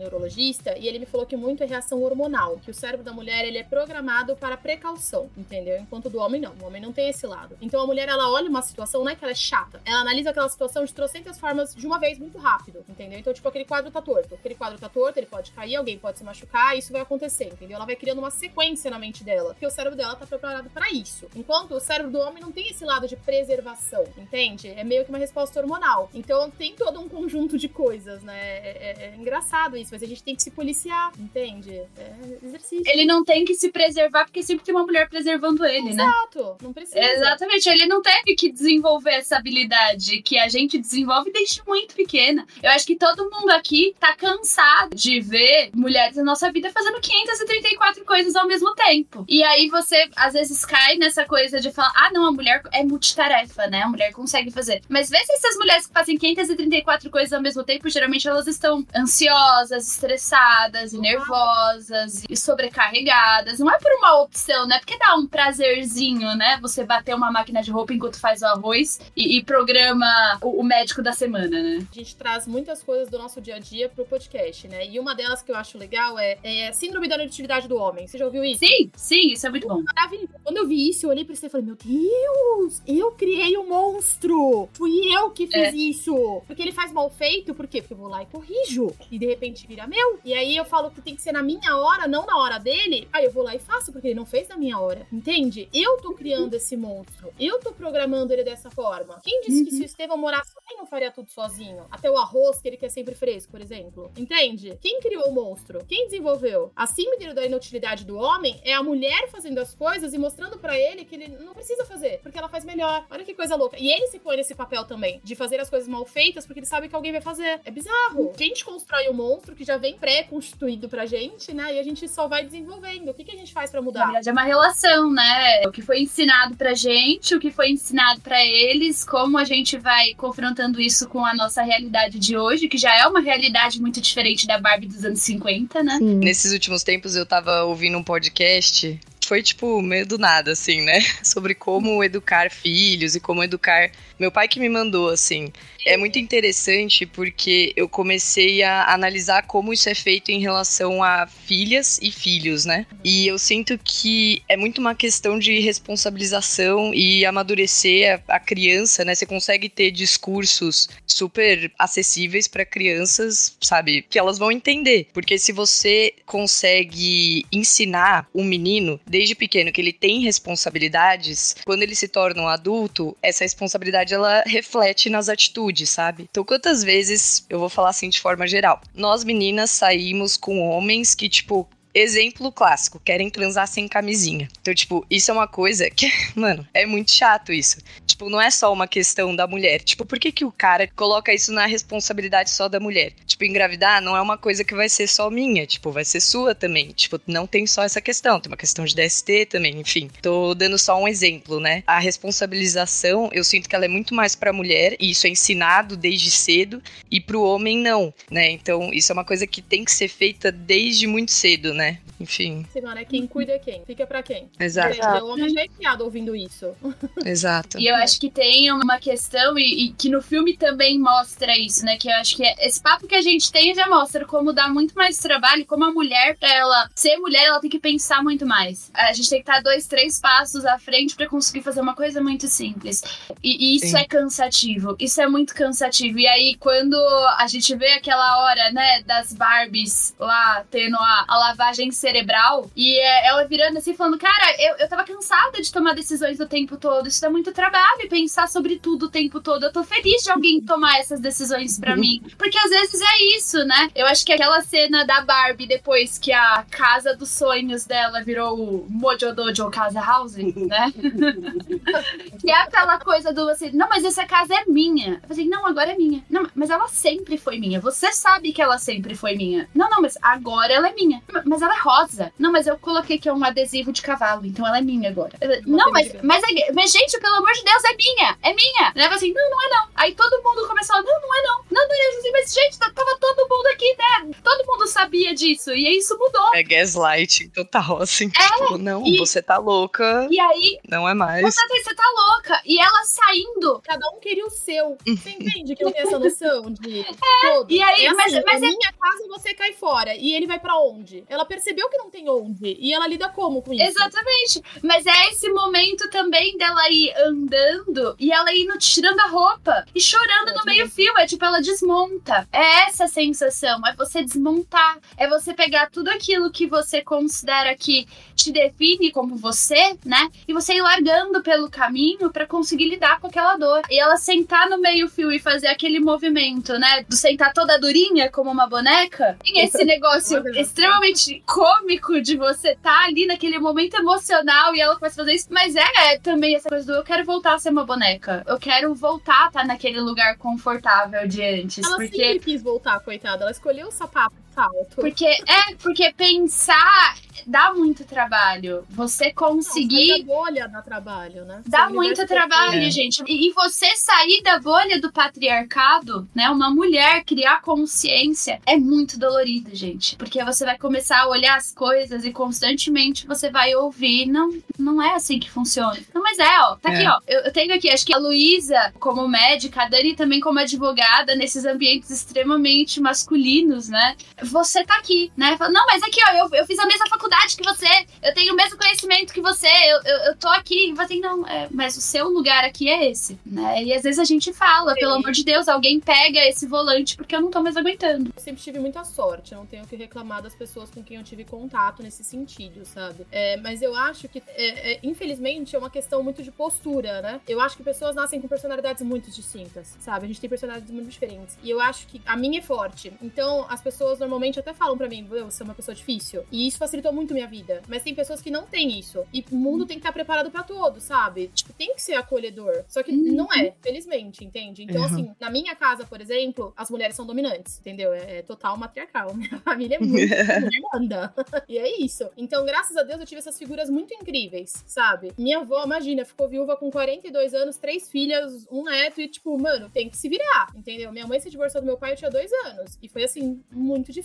neurologista e ele me falou que muito é reação hormonal, que o cérebro da mulher ele é programado para precaução, entendeu? Enquanto do homem não, o homem não tem esse lado. Então a mulher ela olha uma situação, não é que ela é chata, ela analisa aquela situação de trocentas formas de uma vez muito rápido, entendeu? Então tipo aquele quadro tá torto, aquele quadro tá torto, ele pode cair, alguém pode se machucar, isso vai acontecer, entendeu? Ela vai criando uma sequência na mente dela, porque o cérebro dela tá preparado para isso. Enquanto o cérebro do homem não tem esse lado de preservação, entende? É meio que uma resposta hormonal. Então tem todo um conjunto de coisas, né? É, é- é engraçado isso, mas a gente tem que se policiar, entende? É exercício. Ele não tem que se preservar porque sempre tem uma mulher preservando ele, né? Exato, não precisa. Exatamente, ele não teve que desenvolver essa habilidade que a gente desenvolve desde muito pequena. Eu acho que todo mundo aqui tá cansado de ver mulheres na nossa vida fazendo 534 coisas ao mesmo tempo. E aí você às vezes cai nessa coisa de falar: ah, não, a mulher é multitarefa, né? A mulher consegue fazer. Mas vê se essas mulheres que fazem 534 coisas ao mesmo tempo, geralmente elas estão ansiosas, estressadas, e nervosas e sobrecarregadas. Não é por uma opção, né? Porque dá um prazerzinho, né? Você bater uma máquina de roupa enquanto faz o arroz e, e programa o, o médico da semana, né? A gente traz muitas coisas do nosso dia a dia pro podcast, né? E uma delas que eu acho legal é, é Síndrome da Inutilidade do Homem. Você já ouviu isso? Sim, sim, isso é muito bom. Maravilhoso. Quando eu vi isso, eu olhei pra você e falei, meu Deus, eu criei um monstro. Fui eu que fiz É. isso. Porque ele faz mal feito, por quê? Porque eu vou lá e corrijo. E de repente vira meu. E aí eu falo que tem que ser na minha hora, não na hora dele. Aí eu vou lá e faço, porque ele não fez na minha hora. Entende? Eu tô criando esse monstro. Eu tô programando ele dessa forma. Quem disse que se o Estevão morasse sozinho, não faria tudo sozinho? Até o arroz, que ele quer sempre fresco, por exemplo. Entende? Quem criou o monstro? Quem desenvolveu? A síndrome da inutilidade do homem é a mulher fazendo as coisas e mostrando pra ele que ele não precisa fazer, porque ela faz melhor. Olha que coisa louca. E ele se põe nesse papel também, de fazer as coisas mal feitas porque ele sabe que alguém vai fazer. É bizarro. A gente constrói um monstro que já vem pré-constituído pra gente, né? E a gente só vai desenvolvendo. O que, que a gente faz pra Na mudar? verdade, é uma relação, né? O que foi ensinado pra gente, o que foi ensinado pra eles, como a gente vai confrontando isso com a nossa realidade de hoje, que já é uma realidade muito diferente da Barbie dos anos 50, né? Sim. Nesses últimos tempos eu tava ouvindo um podcast. Foi tipo meio do nada, assim, né? Sobre como educar filhos e como educar. Meu pai que me mandou, assim. É muito interessante porque eu comecei a analisar como isso é feito em relação a filhas e filhos, né? E eu sinto que é muito uma questão de responsabilização e amadurecer a, criança, né? Você consegue ter discursos super acessíveis para crianças, sabe? Que elas vão entender. Porque se você consegue ensinar um menino desde pequeno que ele tem responsabilidades, quando ele se torna um adulto, essa responsabilidade ela reflete nas atitudes, sabe? Então, quantas vezes, eu vou falar assim de forma geral, nós meninas saímos com homens que, tipo, Exemplo clássico, querem transar sem camisinha. Então, tipo, isso é uma coisa que, mano, é muito chato isso. Tipo, não é só uma questão da mulher. Tipo, por que, que o cara coloca isso na responsabilidade só da mulher? Tipo, engravidar não é uma coisa que vai ser só minha, tipo, vai ser sua também. Tipo, não tem só essa questão, tem uma questão de DST também, enfim. Tô dando só um exemplo, né? A responsabilização, eu sinto que ela é muito mais pra mulher, e isso é ensinado desde cedo, e pro homem não, né? Então, isso é uma coisa que tem que ser feita desde muito cedo, né? Enfim, Senhora, quem cuida é quem? Fica pra quem? exato, Gente, o homem já é criado ouvindo isso. exato. E eu acho que tem uma questão, e, e que no filme também mostra isso, né? Que eu acho que é- esse papo que a gente tem já mostra como dá muito mais trabalho, como a mulher, pra ela ser mulher, ela tem que pensar muito mais. A gente tem que estar dois, três passos à frente pra conseguir fazer uma coisa muito simples. E, e isso Sim. é cansativo. Isso é muito cansativo. E aí, quando a gente vê aquela hora, né, das Barbies lá tendo a, a lavagem cerebral, e é, ela virando assim, falando: Cara, eu, eu tava cansada de tomar decisões o tempo todo. Isso dá muito trabalho pensar sobre tudo o tempo todo. Eu tô feliz de alguém tomar essas decisões pra mim. Porque às vezes é isso, né? Eu acho que aquela cena da Barbie, depois que a casa dos sonhos dela virou o Mojo Dojo Casa House, né? que é aquela coisa do assim, não, mas essa casa é minha. Eu falei, não, agora é minha. Não, mas ela sempre foi minha. Você sabe que ela sempre foi minha. Não, não, mas agora ela é minha. Mas ela é rosa. Não, mas eu coloquei que é um adesivo de cavalo, então ela é minha agora. Eu, não, mas, mas, é- mas, gente, pelo amor de Deus, é minha. É minha. Ela assim, não, não é não. Aí todo mundo começou a, não, não é não. Não, não é assim, mas gente, tá- tava todo mundo aqui, né? Todo mundo sabia disso. E isso mudou. É gaslight total, assim. É, tipo, não, e- você tá louca. E aí, Não é mais. você, você tá louca. E ela saindo. Cada um queria o seu. Você entende que eu tenho essa noção de todo? e aí, é mas- assim, mas é é- minha casa, você cai fora. E ele vai pra onde? Ela percebeu que não tem onde. E ela lida como com isso? Exatamente. Mas é esse momento também dela ir andando e ela ir tirando a roupa e chorando no meio fio. É tipo, ela desmonta. É essa a sensação. É você desmontar. É você pegar tudo aquilo que você considera que te define como você, né? E você ir largando pelo caminho pra conseguir lidar com aquela dor. E ela sentar no meio fio e fazer aquele movimento, né? Do sentar toda durinha como uma boneca. Tem esse negócio extremamente cômico de você estar ali naquele momento emocional e ela começa a fazer isso. Mas é, também essa coisa do eu quero voltar a ser uma boneca. Eu quero voltar a estar naquele lugar confortável de antes. Ela porque sempre quis voltar, coitada. Ela escolheu o sapato salto. porque é, porque pensar dá muito trabalho. Você conseguir Sair da bolha dá trabalho, né? Dá muito trabalho, perfeito. gente. E, você sair da bolha do patriarcado, né? Uma mulher criar consciência é muito dolorido, gente. Porque você vai começar a olhar as coisas e constantemente você vai ouvir. Não, não é assim que funciona. Não, mas é, ó. Tá aqui, É. ó. Eu, eu tenho aqui, acho que a Luísa, como médica, a Dani também como advogada, nesses ambientes extremamente masculinos, né? Você tá aqui, né? Fala, não, mas aqui, ó, eu, eu fiz a mesma faculdade que você, eu tenho o mesmo conhecimento que você, eu, eu, eu tô aqui. E você, não, é, mas o seu lugar aqui é esse, né? E às vezes a gente fala, pelo amor de Deus, alguém pega esse volante porque eu não tô mais aguentando. Eu sempre tive muita sorte, não tenho que reclamar das pessoas com quem eu tive contato nesse sentido, sabe? É, mas eu acho que, é, é, infelizmente, é uma questão muito de postura, né? Eu acho que pessoas nascem com personalidades muito distintas, sabe? A gente tem personalidades muito diferentes. E eu acho que a minha é forte. Então, as pessoas normalmente até falam pra mim, "Meu, você é uma pessoa difícil. E isso facilitou muito minha vida. Mas tem pessoas que não têm isso. E o mundo tem que estar preparado pra todos, sabe? Tipo, tem que ser acolhedor. Só que não é, felizmente, entende? Então, Uhum. assim, na minha casa, por exemplo, as mulheres são dominantes, entendeu? É, é total matriarcal. Minha família é muito mulher manda. e é isso. Então, graças a Deus, eu tive essas figuras muito incríveis, sabe? Minha avó, imagina, ficou viúva com 42 anos, três filhas, um neto, e tipo, mano, tem que se virar, entendeu? Minha mãe se divorciou do meu pai, eu tinha dois anos. E foi, assim, muito difícil.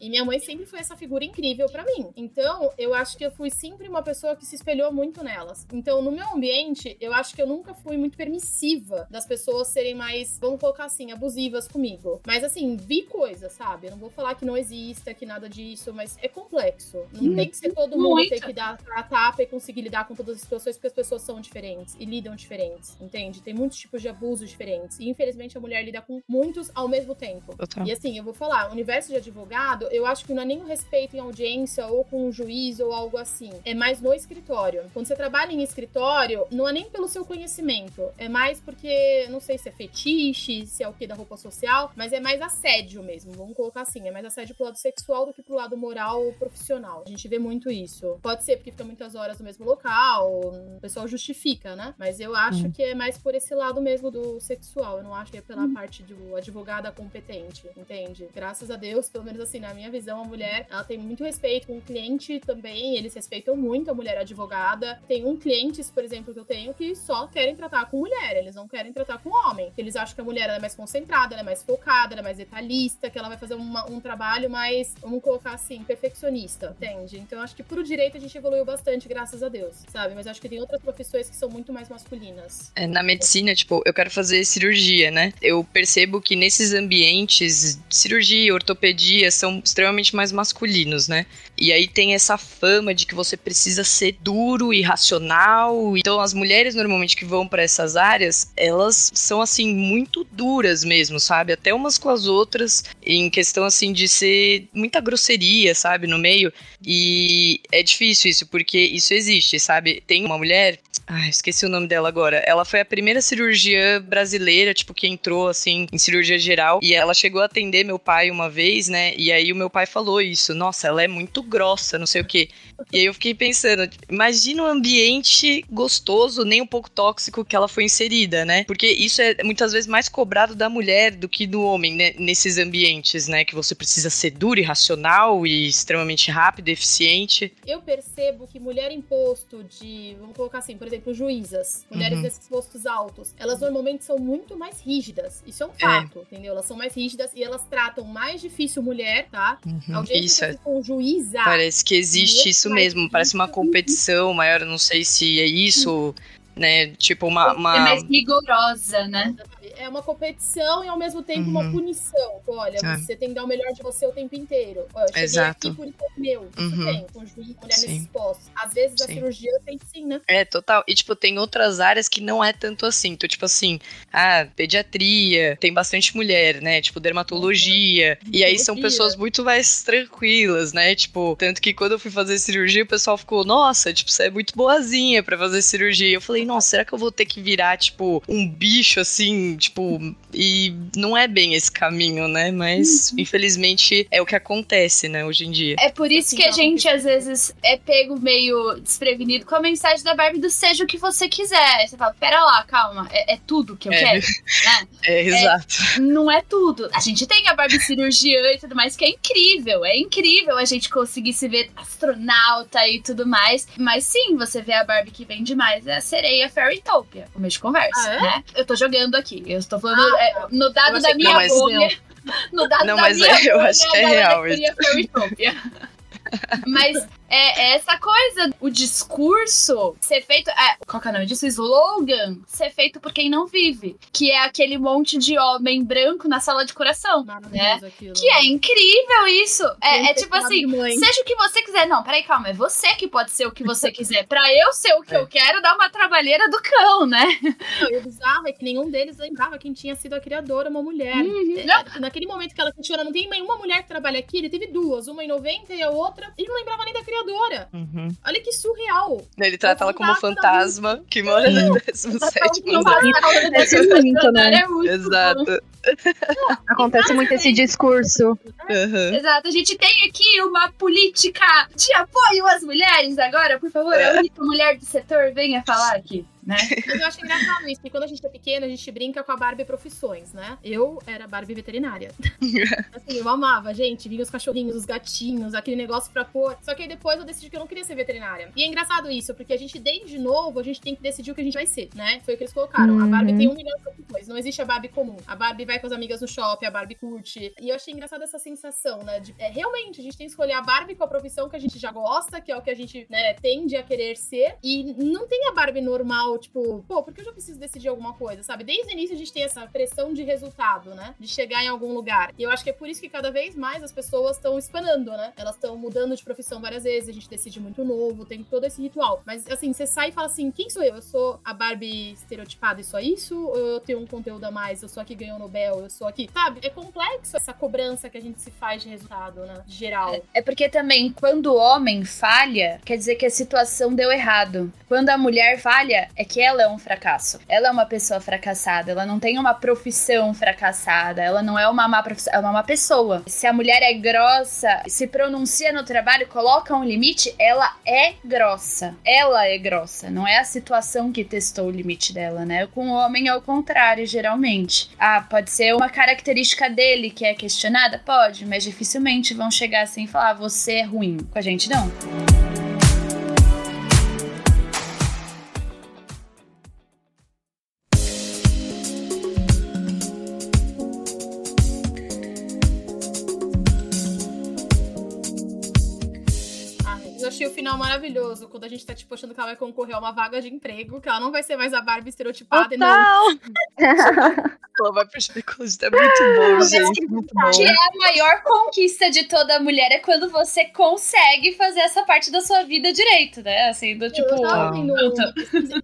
E minha mãe sempre foi essa figura incrível pra mim. Então, eu acho que eu fui sempre uma pessoa que se espelhou muito nelas. Então, no meu ambiente, eu acho que eu nunca fui muito permissiva das pessoas serem mais, vamos colocar assim, abusivas comigo. Mas assim, vi coisas, sabe? Eu não vou falar que não exista, que nada disso, mas é complexo. Não Hum, tem que ser todo mundo muito. ter que dar a tapa e conseguir lidar com todas as situações, porque as pessoas são diferentes e lidam diferentes, entende? Tem muitos tipos de abusos diferentes. E infelizmente a mulher lida com muitos ao mesmo tempo. Total. E assim, eu vou falar, o universo de advogado, eu acho que não é nem o respeito em audiência ou com um juiz ou algo assim. É mais no escritório. Quando você trabalha em escritório, não é nem pelo seu conhecimento. É mais porque, não sei se é fetiche, se é o que da roupa social, mas é mais assédio mesmo. Vamos colocar assim, é mais assédio pro lado sexual do que pro lado moral ou profissional. A gente vê muito isso. Pode ser porque fica muitas horas no mesmo local, o pessoal justifica, né? Mas eu acho Hum. que é mais por esse lado mesmo do sexual. Eu não acho que é pela parte do advogada competente, entende? Graças a Deus, pelo menos assim, na minha visão, a mulher, ela tem muito respeito com o cliente também, eles respeitam muito a mulher advogada. Tem um clientes, por exemplo, que eu tenho que só querem tratar com mulher, eles não querem tratar com homem. Eles acham que a mulher é mais concentrada, é mais focada, é mais detalhista, que ela vai fazer uma- um trabalho mais, vamos colocar assim, perfeccionista, entende? Então acho que pro direito a gente evoluiu bastante, graças a Deus, sabe? Mas acho que tem outras profissões que são muito mais masculinas. É, na medicina, tipo, eu quero fazer cirurgia, né? Eu percebo que nesses ambientes, cirurgia, ortopedia, são extremamente mais masculinos, né? E aí tem essa fama de que você precisa ser duro e racional. Então as mulheres normalmente que vão pra essas áreas, elas são assim muito duras mesmo, sabe? Até umas com as outras, em questão assim de ser muita grosseria, sabe, no meio. E é difícil isso, porque isso existe, sabe? Tem uma mulher, ai, esqueci o nome dela agora. Ela foi a primeira cirurgiã brasileira, tipo, que entrou assim em cirurgia geral. E ela chegou a atender meu pai uma vez, né? E aí o meu pai falou isso: nossa, ela é muito grossa, não sei o quê. E aí eu fiquei pensando, imagina um ambiente gostoso, nem um pouco tóxico que ela foi inserida, né? Porque isso é muitas vezes mais cobrado da mulher do que do homem, né? Nesses ambientes, né? Que você precisa ser duro e racional e extremamente rápido e eficiente. Eu percebo que mulher em posto de, vamos colocar assim, por exemplo, juízas, mulheres Uhum. desses postos altos, elas normalmente são muito mais rígidas. Isso é um fato, entendeu? Elas são mais rígidas e elas tratam mais difícil mulher, tá? Uhum, Audiência Isso, é. com juíza. Parece que existe isso mesmo. Parece uma competição maior. eu Não sei se é isso, né? Tipo, uma. uma- É mais rigorosa, né? É uma competição e ao mesmo tempo uma Uhum. punição. Olha, É. você tem que dar o melhor de você o tempo inteiro. Eu cheguei Exato. aqui por isso é meu. Isso Uhum. tem, com juiz, mulher Sim. nesses postos. Às vezes a Sim. cirurgia tem sim, né? É, total. E, tipo, tem outras áreas que não é tanto assim. Então, tipo assim, ah, pediatria, tem bastante mulher, né? Tipo, dermatologia. E aí são pessoas muito mais tranquilas, né? Tipo, tanto que quando eu fui fazer cirurgia, o pessoal ficou, nossa, tipo, você é muito boazinha pra fazer cirurgia. E eu falei, nossa, será que eu vou ter que virar, tipo, um bicho assim, tipo. E não é bem esse caminho, né? Mas, infelizmente, é o que acontece, né, hoje em dia. É por isso que a gente, às vezes, é pego meio desprevenido com a mensagem da Barbie do seja o que você quiser. Você fala, pera lá, calma, é, é tudo que eu É. quero, né? É, exato. Não é tudo. A gente tem a Barbie cirurgiã e tudo mais, que é incrível. É incrível a gente conseguir se ver astronauta e tudo mais. Mas sim, você vê a Barbie que vem demais. É a sereia Fairytopia. Começo de conversa, Ah, é? né? Eu tô jogando aqui. Eu estou falando Ah, é, no dado da minha não, bolha. No dado Não, da mas minha eu bolha, acho que é real Fairytopia. Mas é, é essa coisa, o discurso ser feito. É, qual que é o nome disso? Slogan ser feito por quem não vive. Que é aquele monte de homem branco na sala de coração. Maravilhoso aquilo. Que é incrível isso. É, é tipo assim, seja o que você quiser. Não, peraí, calma. É você que pode ser o que você quiser. Pra eu ser o que eu quero, dá uma trabalheira do cão, né? Não, e o bizarro é que nenhum deles lembrava quem tinha sido a criadora, uma mulher. Uhum. É, Naquele momento que ela questiona, não tem nenhuma mulher que trabalha aqui, ele teve duas, uma em 90 e a outra. Ele não lembrava nem da criadora. Uhum. Olha que surreal. Ele trata ela como fantasma fantasma que mora no 17 Não andar. Muito, né? É muito bom. Exato. Acontece muito esse discurso. Uhum. Exato, a gente tem aqui uma política de apoio às mulheres agora, por favor, a única mulher do setor venha falar aqui, né? Mas eu acho engraçado isso, que quando a gente é pequena, a gente brinca com a Barbie profissões, né? Eu era Barbie veterinária. assim, eu amava, gente, vinha os cachorrinhos, os gatinhos, aquele negócio pra pôr. Só que aí depois eu decidi que eu não queria ser veterinária. E é engraçado isso, porque a gente, desde novo, a gente tem que decidir o que a gente vai ser, né? Foi o que eles colocaram. A Barbie Uhum. tem um milhão de profissões, não existe a Barbie comum. A Barbie vai com as amigas no shopping, a Barbie curte. E eu achei engraçado essa sensação, né? De, é, realmente, a gente tem que escolher a Barbie com a profissão que a gente já gosta, que é o que a gente, né, tende a querer ser. E não tem a Barbie normal, tipo, pô, porque eu já preciso decidir alguma coisa, sabe? Desde o início a gente tem essa pressão de resultado, né? De chegar em algum lugar. E eu acho que é por isso que cada vez mais as pessoas estão espanando, né? Elas estão mudando de profissão várias vezes, a gente decide muito novo, tem todo esse ritual. Mas assim, você sai e fala assim: quem sou eu? Eu sou a Barbie estereotipada e só isso? Ou eu tenho um conteúdo a mais? Eu sou a que ganhou o Nobel, eu sou aqui. Sabe? É complexo essa cobrança que a gente se faz de resultado, né? Geral. É porque também, quando o homem falha, quer dizer que a situação deu errado. Quando a mulher falha, é que ela é um fracasso. Ela é uma pessoa fracassada, ela não tem uma profissão fracassada, ela não é uma má profissão, ela é uma má pessoa. Se a mulher é grossa, se pronuncia no trabalho, coloca um limite, ela é grossa. Ela é grossa, não é a situação que testou o limite dela, né? Com o homem é o contrário, geralmente. Ah, pode ser uma característica dele que é questionada? Pode, mas dificilmente vão chegar assim e falar, "Ah, você é ruim. Com a gente, não. Final maravilhoso, quando a gente tá, tipo, achando que ela vai concorrer a uma vaga de emprego, que ela não vai ser mais a Barbie estereotipada e não. Ela vai que isso é muito bom, gente. Muito bom. Que é a maior conquista de toda mulher é quando você consegue fazer essa parte da sua vida direito, né? Assim, do tipo. Eu tava vendo-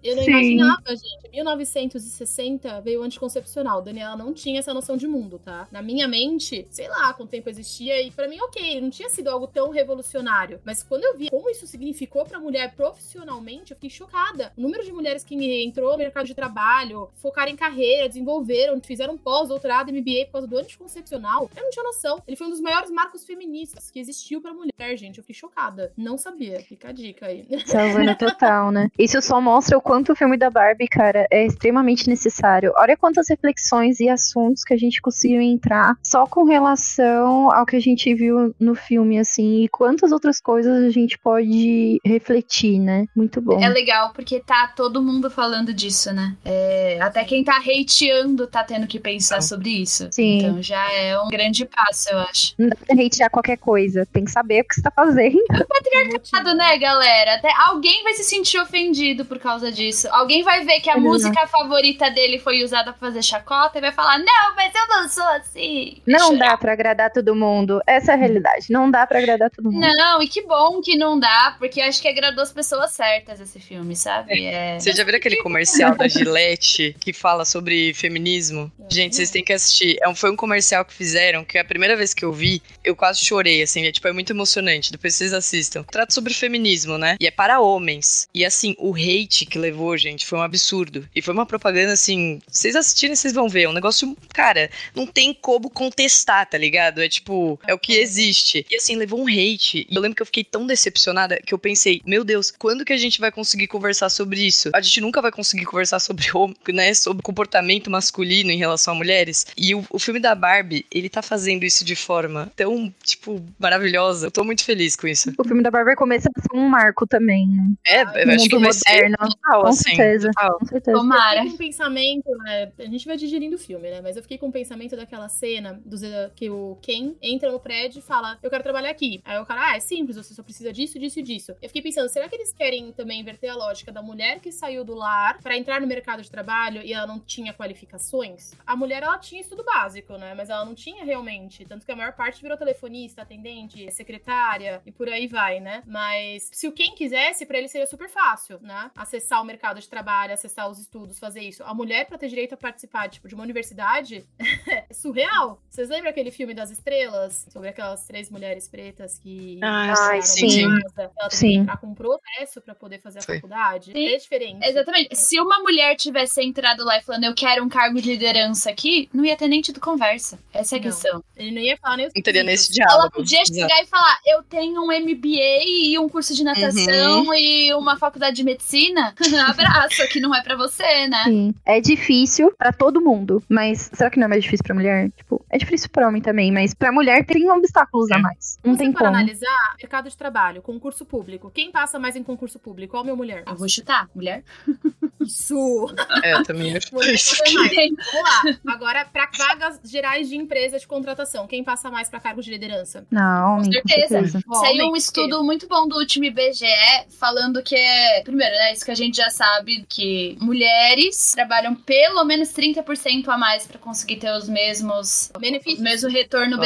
Eu não Sim. imaginava, gente. 1960 veio o anticoncepcional. Daniela não tinha essa noção de mundo, tá? Na minha mente, sei lá quanto tempo existia, e pra mim, ok, não tinha sido algo tão revolucionário. Mas quando eu vi como isso significou pra mulher profissionalmente, eu fiquei chocada. O número de mulheres que entrou no mercado de trabalho, focaram em carreira, desenvolveram, fizeram pós, doutorado, MBA por causa do anticoncepcional, eu não tinha noção. Ele foi um dos maiores marcos feministas que existiu pra mulher, gente. Eu fiquei chocada. Não sabia. Fica a dica aí. Salvando total, né? Isso só mostra o quanto o filme da Barbie, cara, é extremamente necessário. Olha quantas reflexões e assuntos que a gente conseguiu entrar só com relação ao que a gente viu no filme, assim, e quantas outras coisas a gente pode refletir, né? Muito bom. É legal porque tá todo mundo falando disso, né? É, até quem tá hateando tá tendo que pensar sobre isso. Sim. Então já é um grande passo, eu acho. Não dá pra hatear qualquer coisa. Tem que saber o que você tá fazendo. Patriarcado, né, galera? Até alguém vai se sentir ofendido por causa disso. Alguém vai ver que a Exato. música favorita dele foi usada pra fazer chacota e vai falar: Não, mas eu não sou assim. Não dá pra agradar todo mundo. Essa é a realidade. Não dá pra agradar todo mundo. Não, e que bom que não dá, porque acho que agradou as pessoas certas esse filme, sabe? É. Você já viu aquele comercial da Gillette que fala sobre feminismo? Gente, vocês têm que assistir. É um, foi um comercial que fizeram que a primeira vez que eu vi, eu quase chorei, assim. É, tipo, é muito emocionante. Depois vocês assistam. Trata sobre feminismo, né? E é para homens. E assim, o hate que levou, gente, foi um absurdo. E foi uma propaganda, assim. Vocês assistirem, vocês vão ver. É um negócio, cara, não tem como contestar, tá ligado? É tipo, é o que existe. E assim, levou um hate. E eu lembro que eu fiquei tão decepcionada que eu pensei, meu Deus, quando que a gente vai conseguir conversar sobre isso? A gente nunca vai conseguir conversar sobre, né, sobre comportamento masculino em relação a mulheres. E o, o filme da Barbie, ele tá fazendo isso de forma tão, tipo, maravilhosa. Eu tô muito feliz com isso. O filme da Barbie começa a ser um marco também, né? É, eu No acho que vai ser moderno. total, Com assim. certeza. total. Com certeza. Tomara. Eu fiquei com um pensamento, né? A gente vai digerindo o filme, né? Mas eu fiquei com um pensamento daquela cena eh, que o Ken entra no prédio e fala: Eu quero trabalhar aqui. Aí o cara, ah, é simples, você só precisa disso, disso e disso. Eu fiquei pensando, será que eles querem também inverter a lógica da mulher que saiu do lar pra entrar no mercado de trabalho e ela não tinha qualificações? A mulher, ela tinha estudo básico, né? Mas ela não tinha realmente. Tanto que a maior parte virou telefonista, atendente, secretária e por aí vai, né? Mas se o Ken quisesse, pra ele seria super fácil, né? Acessar o mercado de trabalho, acessar os estudos, fazer isso. A mulher, pra ter direito a participar, tipo, de uma universidade, é surreal. Vocês lembram aquele filme das estrelas? Sobre aquelas três mulheres pretas que. Ah, sim. Ela que Sim. entrar com um processo pra poder fazer a Sim. faculdade. Sim. É diferente. Exatamente. Se uma mulher tivesse entrado lá e falando eu quero um cargo de liderança aqui, não ia ter nem tido conversa. Essa é a Não. questão. Ele não ia falar nem Não teria nesse diálogo. Ela podia chegar e falar: eu tenho um MBA e um curso de natação e uma faculdade de medicina. Abraço, aqui não é pra você, né? Sim. É difícil pra todo mundo, mas será que não é mais difícil pra mulher? Tipo, é difícil pra homem também, mas pra mulher tem obstáculos a mais. Não tem você for como. analisar mercado de trabalho, concurso público. Quem passa mais em concurso público? Homem ou mulher? Eu vou chutar, mulher. Isso! É, eu também acho Mulher isso. Vamos lá. Agora, pra vagas gerais de empresa de contratação, quem passa mais pra cargos de liderança? Não, Com homem, certeza. Homem, Saiu um estudo muito bom do último IBGE falando que é. Primeiro, né? Isso que a gente já sabe, que mulheres trabalham pelo menos 30% a mais pra conseguir ter os mesmos. Benefícios. O mesmo retorno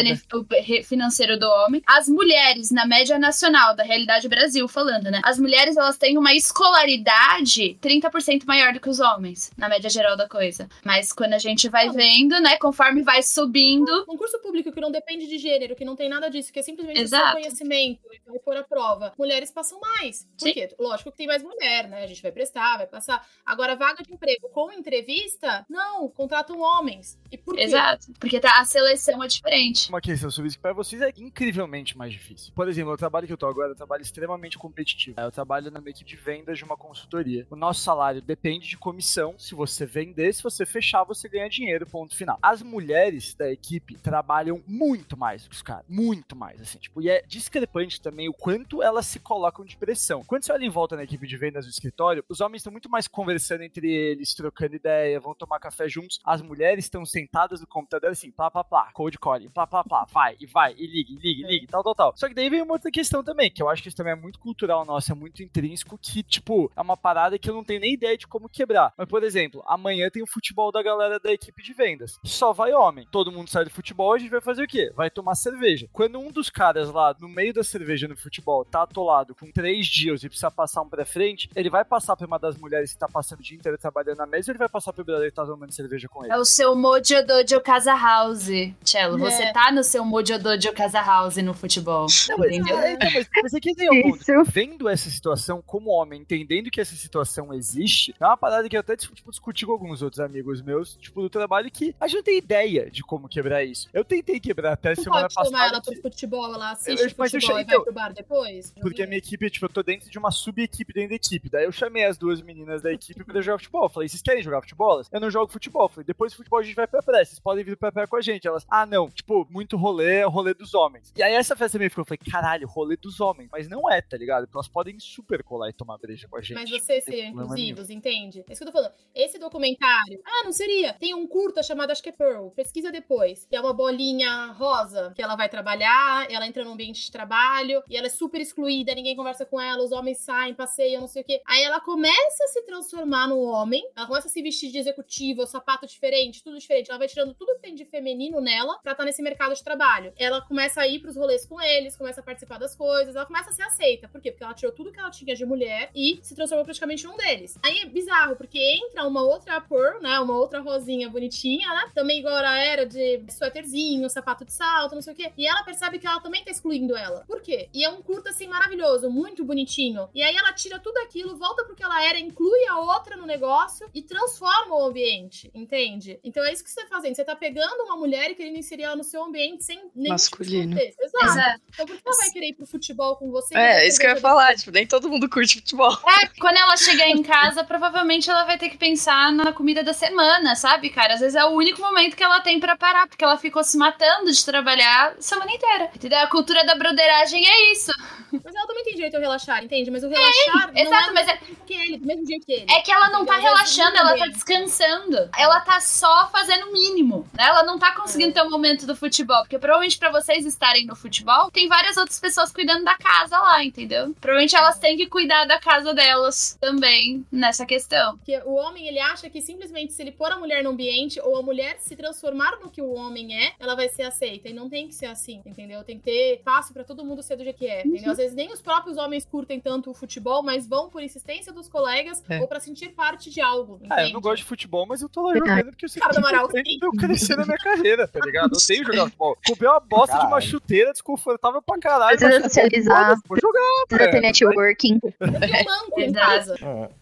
financeiro do homem. As mulheres, na média nacional, da realidade Brasil, falando, né? As mulheres, elas têm uma escolaridade 30% maior do que os homens, na média geral da coisa. Mas quando a gente vai Não. vendo, né? Conforme vai subindo. Concurso público que não depende de gênero, que não tem nada disso, que é simplesmente o seu Exato. conhecimento e vai pôr a prova. Mulheres passam mais. Por Sim. quê? Lógico que tem mais mulher, né? A gente vai prestar, vai passar. Agora, vaga de emprego com entrevista, não, contratam homens. E por quê? Exato. Porque tá, a seleção é diferente. Uma questão sobre isso que pra vocês é incrivelmente mais difícil. Por exemplo, o trabalho que eu tô agora é um trabalho extremamente competitivo. Eu trabalho na equipe de vendas de uma consultoria. O nosso salário depende de comissão. Se você vender, se você fechar, você ganha dinheiro, ponto final. As mulheres da equipe trabalham muito mais que os caras. Muito mais, assim. Tipo, e é discrepante também o quanto elas se colocam de pressão. Quando você olha em volta na equipe de vendas do escritório, os homens estão muito mais conversando entre eles, trocando ideia, vão tomar café juntos. As mulheres estão sentadas no computador assim, plá, plá, plá, cold calling, plá, plá, plá, vai, e vai, e liga, e liga, e liga, tal, tal, tal. Só que daí vem uma outra questão também, que eu acho que isso também é muito cultural nosso, é muito intrínseco, que, tipo, é uma parada que eu não tenho nem ideia de como quebrar. Mas, por exemplo, amanhã tem o futebol da galera da equipe de vendas. Só vai homem. Todo mundo sai do futebol, a gente vai fazer o quê? Vai tomar cerveja. Quando um dos caras lá, no meio da cerveja no futebol, tá atolado com três dias e precisa passar um pra frente, ele vai passar pra uma das mulheres que tá passando o dia inteiro trabalhando na mesa ou ele vai passar pro brother que tá tomando cerveja com ele? É o seu Mojo Dojo Casa House. Cello, É. você tá no seu Mojo Dojo Casa House no futebol. Não, mas, entendeu? é, então, mas, mas aqui tem um Isso. Vendo essa situação como homem, entendendo que essa situação existe, é uma parada que eu até tipo, discuti com alguns outros amigos meus, tipo, do trabalho, que a gente não tem ideia de como quebrar isso. Eu tentei quebrar até Não semana pode chamar passada. ela que- pro futebol, ela assiste Eu- eu futebol achei- e vai então, pro bar depois? Porque a minha equipe, tipo, eu tô dentro de uma sub-equipe dentro da equipe. Daí eu chamei as duas meninas da equipe pra jogar futebol. Eu falei, vocês querem jogar futebol? Eu não jogo futebol. Eu falei, depois do futebol a gente vai pra praia. Vocês podem vir pra praia com a gente. Elas, ah, não. Tipo, muito rolê é o rolê dos homens. E aí essa festa também ficou, eu falei, caralho, rolê dos homens. Mas não é, tá ligado? Porque elas podem super colar e tomar breja com a gente. Mas vocês Não seriam nenhum. inclusivos, entende? É isso que eu tô falando. Esse documentário. Ah, não seria. Tem um curta chamado, acho que é Pearl. Pesquisa depois. Que é uma bolinha rosa que ela vai trabalhar, ela entra no ambiente de trabalho e ela é super excluída, ninguém conversa com ela, os homens saem, passeiam, não sei o quê. Aí ela começa a se transformar no homem, ela começa a se vestir de executiva, sapato diferente, tudo diferente. Ela vai tirando tudo que tem de feminino nela pra estar nesse mercado de trabalho. Ela começa a ir pros rolês com eles, começa a participar das coisas, ela começa a ser aceita. Por quê? Porque ela tirou tudo que ela tinha de mulher e se transformou praticamente num deles. Aí é bizarro, porque entra uma outra Pearl, né? Uma outra rosinha bonitinha, né? Também igual ela era de suéterzinho, sapato de salto, não sei o quê. E ela percebe que ela também tá excluindo ela. Por quê? E é um curta assim maravilhoso, muito bonitinho. E aí ela tira tudo aquilo, volta pro que ela era, inclui a outra no negócio e transforma o ambiente, entende? Então é isso que você tá fazendo. Você tá pegando uma mulher e querendo inserir ela no seu ambiente sem nem Masculino. Exato. Exato. Então por que ela vai querer ir pro futebol com você? É, isso que eu ia falar, tipo, nem todo mundo curte futebol. É, quando ela chegar em casa, provavelmente ela vai ter que pensar na comida da semana, sabe, cara? Às vezes é o único momento que ela tem pra parar, porque ela ficou se matando de trabalhar a semana inteira. Entendeu? A cultura da broderagem é isso. Mas ela também tem direito a relaxar, entende? Mas o relaxar não exato, é mas é- que ele, do mesmo jeito que ele. É que ela não tá? Às vezes relaxando, ela tá descansando. Ela tá só fazendo o mínimo, né? Ela não tá conseguindo ter o momento do futebol. Porque provavelmente pra vocês estarem no futebol, tem várias outras pessoas cuidando da casa lá, entendeu? Provavelmente elas têm que cuidar da casa delas também nessa questão. Porque o homem, ele acha que simplesmente se ele pôr a mulher no ambiente ou a mulher se transformar no que o homem é, ela vai ser aceita. E não tem que ser assim, entendeu? Tem que ter espaço pra todo mundo ser do jeito que é, entendeu? Às vezes nem os próprios homens curtem tanto o futebol, mas vão por insistência dos colegas É. ou pra sentir parte de algo, entende? Ah, eu não gosto de futebol, mas eu tô lá jogando porque eu sei Cara que do Amaral, é eu crescer na minha carreira, tá ligado? Eu tenho jogar futebol. Comprei uma bosta de uma Caralho. chuteira desconfortável pra caralho. Precisa mas socializar. Jogar, velho. networking. Eu em Exato. casa.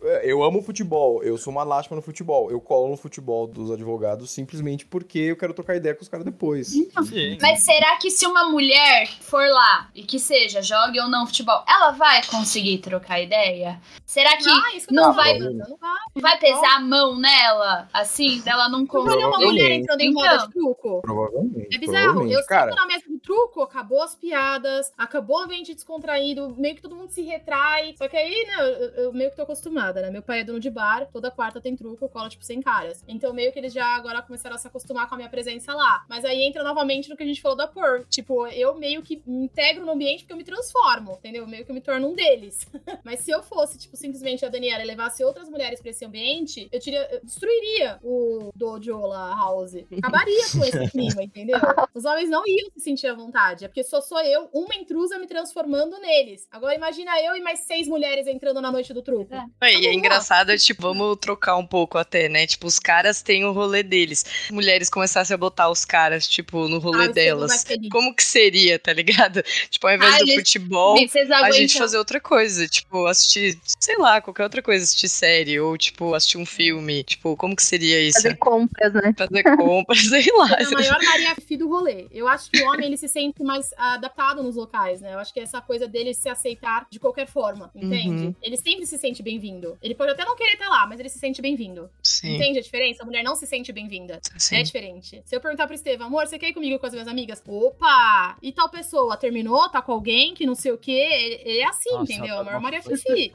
É, Eu amo futebol, eu sou uma lástima no futebol. Eu colo no futebol dos advogados simplesmente porque eu quero trocar ideia com os caras depois. Sim. Mas será que se uma mulher for lá e que seja, jogue ou não futebol, ela vai conseguir trocar ideia? Será que Ah, isso que eu não vai- Não vai. vai pesar a mão nela, assim, dela não conseguir? uma mulher entrando em roda Então. de truco. Provavelmente. É bizarro. provavelmente. Eu cara, sinto na mesa do truco, acabou as piadas, acabou o ambiente descontraído, meio que todo mundo se retrai. Só que aí, né, eu, eu meio que tô acostumada, né? Meu pai é dono de bar, toda quarta tem truco, cola, tipo, sem caras. Então meio que eles já agora começaram a se acostumar com a minha presença lá. Mas aí entra novamente no que a gente falou da Pearl. Tipo, eu meio que me integro no ambiente porque eu me transformo, entendeu? Meio que eu me torno um deles. Mas se eu fosse, tipo, simplesmente a Daniela e levasse outras mulheres pra esse ambiente, eu, tiria, eu destruiria o dojo lá, house. Acabaria com esse clima, entendeu? Os homens não iam se sentir à vontade. É porque só sou eu, uma intrusa, me transformando neles. Agora imagina eu e mais seis mulheres entrando na noite do truco. É. E é engraçado, tipo, vamos trocar um pouco até, né? Tipo, os caras têm o rolê deles. Mulheres começassem a botar os caras, tipo, no Ah, rolê sei, delas. Como que seria, tá ligado? Tipo, ao invés Ah, do gente, futebol, a gente fazer outra coisa. Tipo, assistir, sei lá, qualquer outra coisa. Assistir série ou, tipo, assistir um filme. Tipo, como que seria isso? Fazer compras, né? Fazer compras, sei lá. É a maior Maria Fi do rolê. Eu acho que o homem ele se sente mais adaptado nos locais, né? Eu acho que essa coisa dele se aceitar de qualquer forma, entende? Uhum. Ele sempre se sente bem-vindo. Ele pode até não querer estar lá, mas ele se sente bem-vindo. Entende a diferença? A mulher não se sente bem-vinda. É diferente. Se eu perguntar pro Estevam, amor, você quer ir comigo com as minhas amigas? Opa! E tal pessoa terminou? Tá com alguém que não sei o quê? Ele, ele é assim, Nossa, entendeu? tá Maria uma Fifi.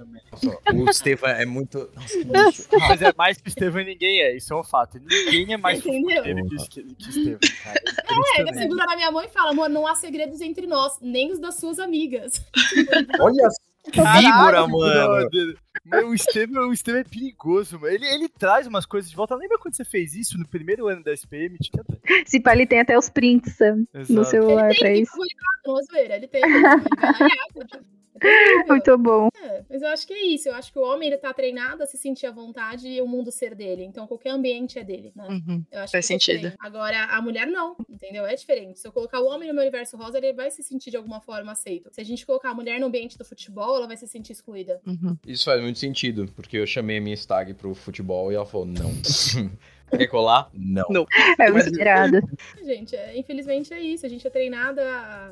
o Stefan é muito. Nossa, que. Mas é mais que Estevam e ninguém é, isso é um fato. Ninguém é mais Entendeu? que, que Estevam, cara. É, ele segura na minha mão e fala, amor, não há segredos entre nós, nem os das suas amigas. Olha víbora, mano. Meu, o Estevam, o Estevam é perigoso, mano. Ele, ele traz umas coisas de volta. Lembra quando você fez isso no primeiro ano da SPM? Tinha... Se pá, ele tem até os prints sabe, no Exato. celular Ele pra tem que isso. ele tem. Ele acha. Muito bom. É, mas eu acho que é isso. Eu acho que o homem ele tá treinado a se sentir à vontade e o mundo ser dele. Então qualquer ambiente é dele, né? Uhum. Eu acho Faz que é sentido. Agora, a mulher não, entendeu? É diferente. Se eu colocar o homem no meu universo rosa, ele vai se sentir de alguma forma aceito. Se a gente colocar a mulher no ambiente do futebol, ela vai se sentir excluída. Uhum. Isso faz muito sentido, porque eu chamei a minha stag pro futebol e ela falou não. Quer colar? Não. Não. É o esperado. Gente, é, infelizmente é isso. A gente é treinada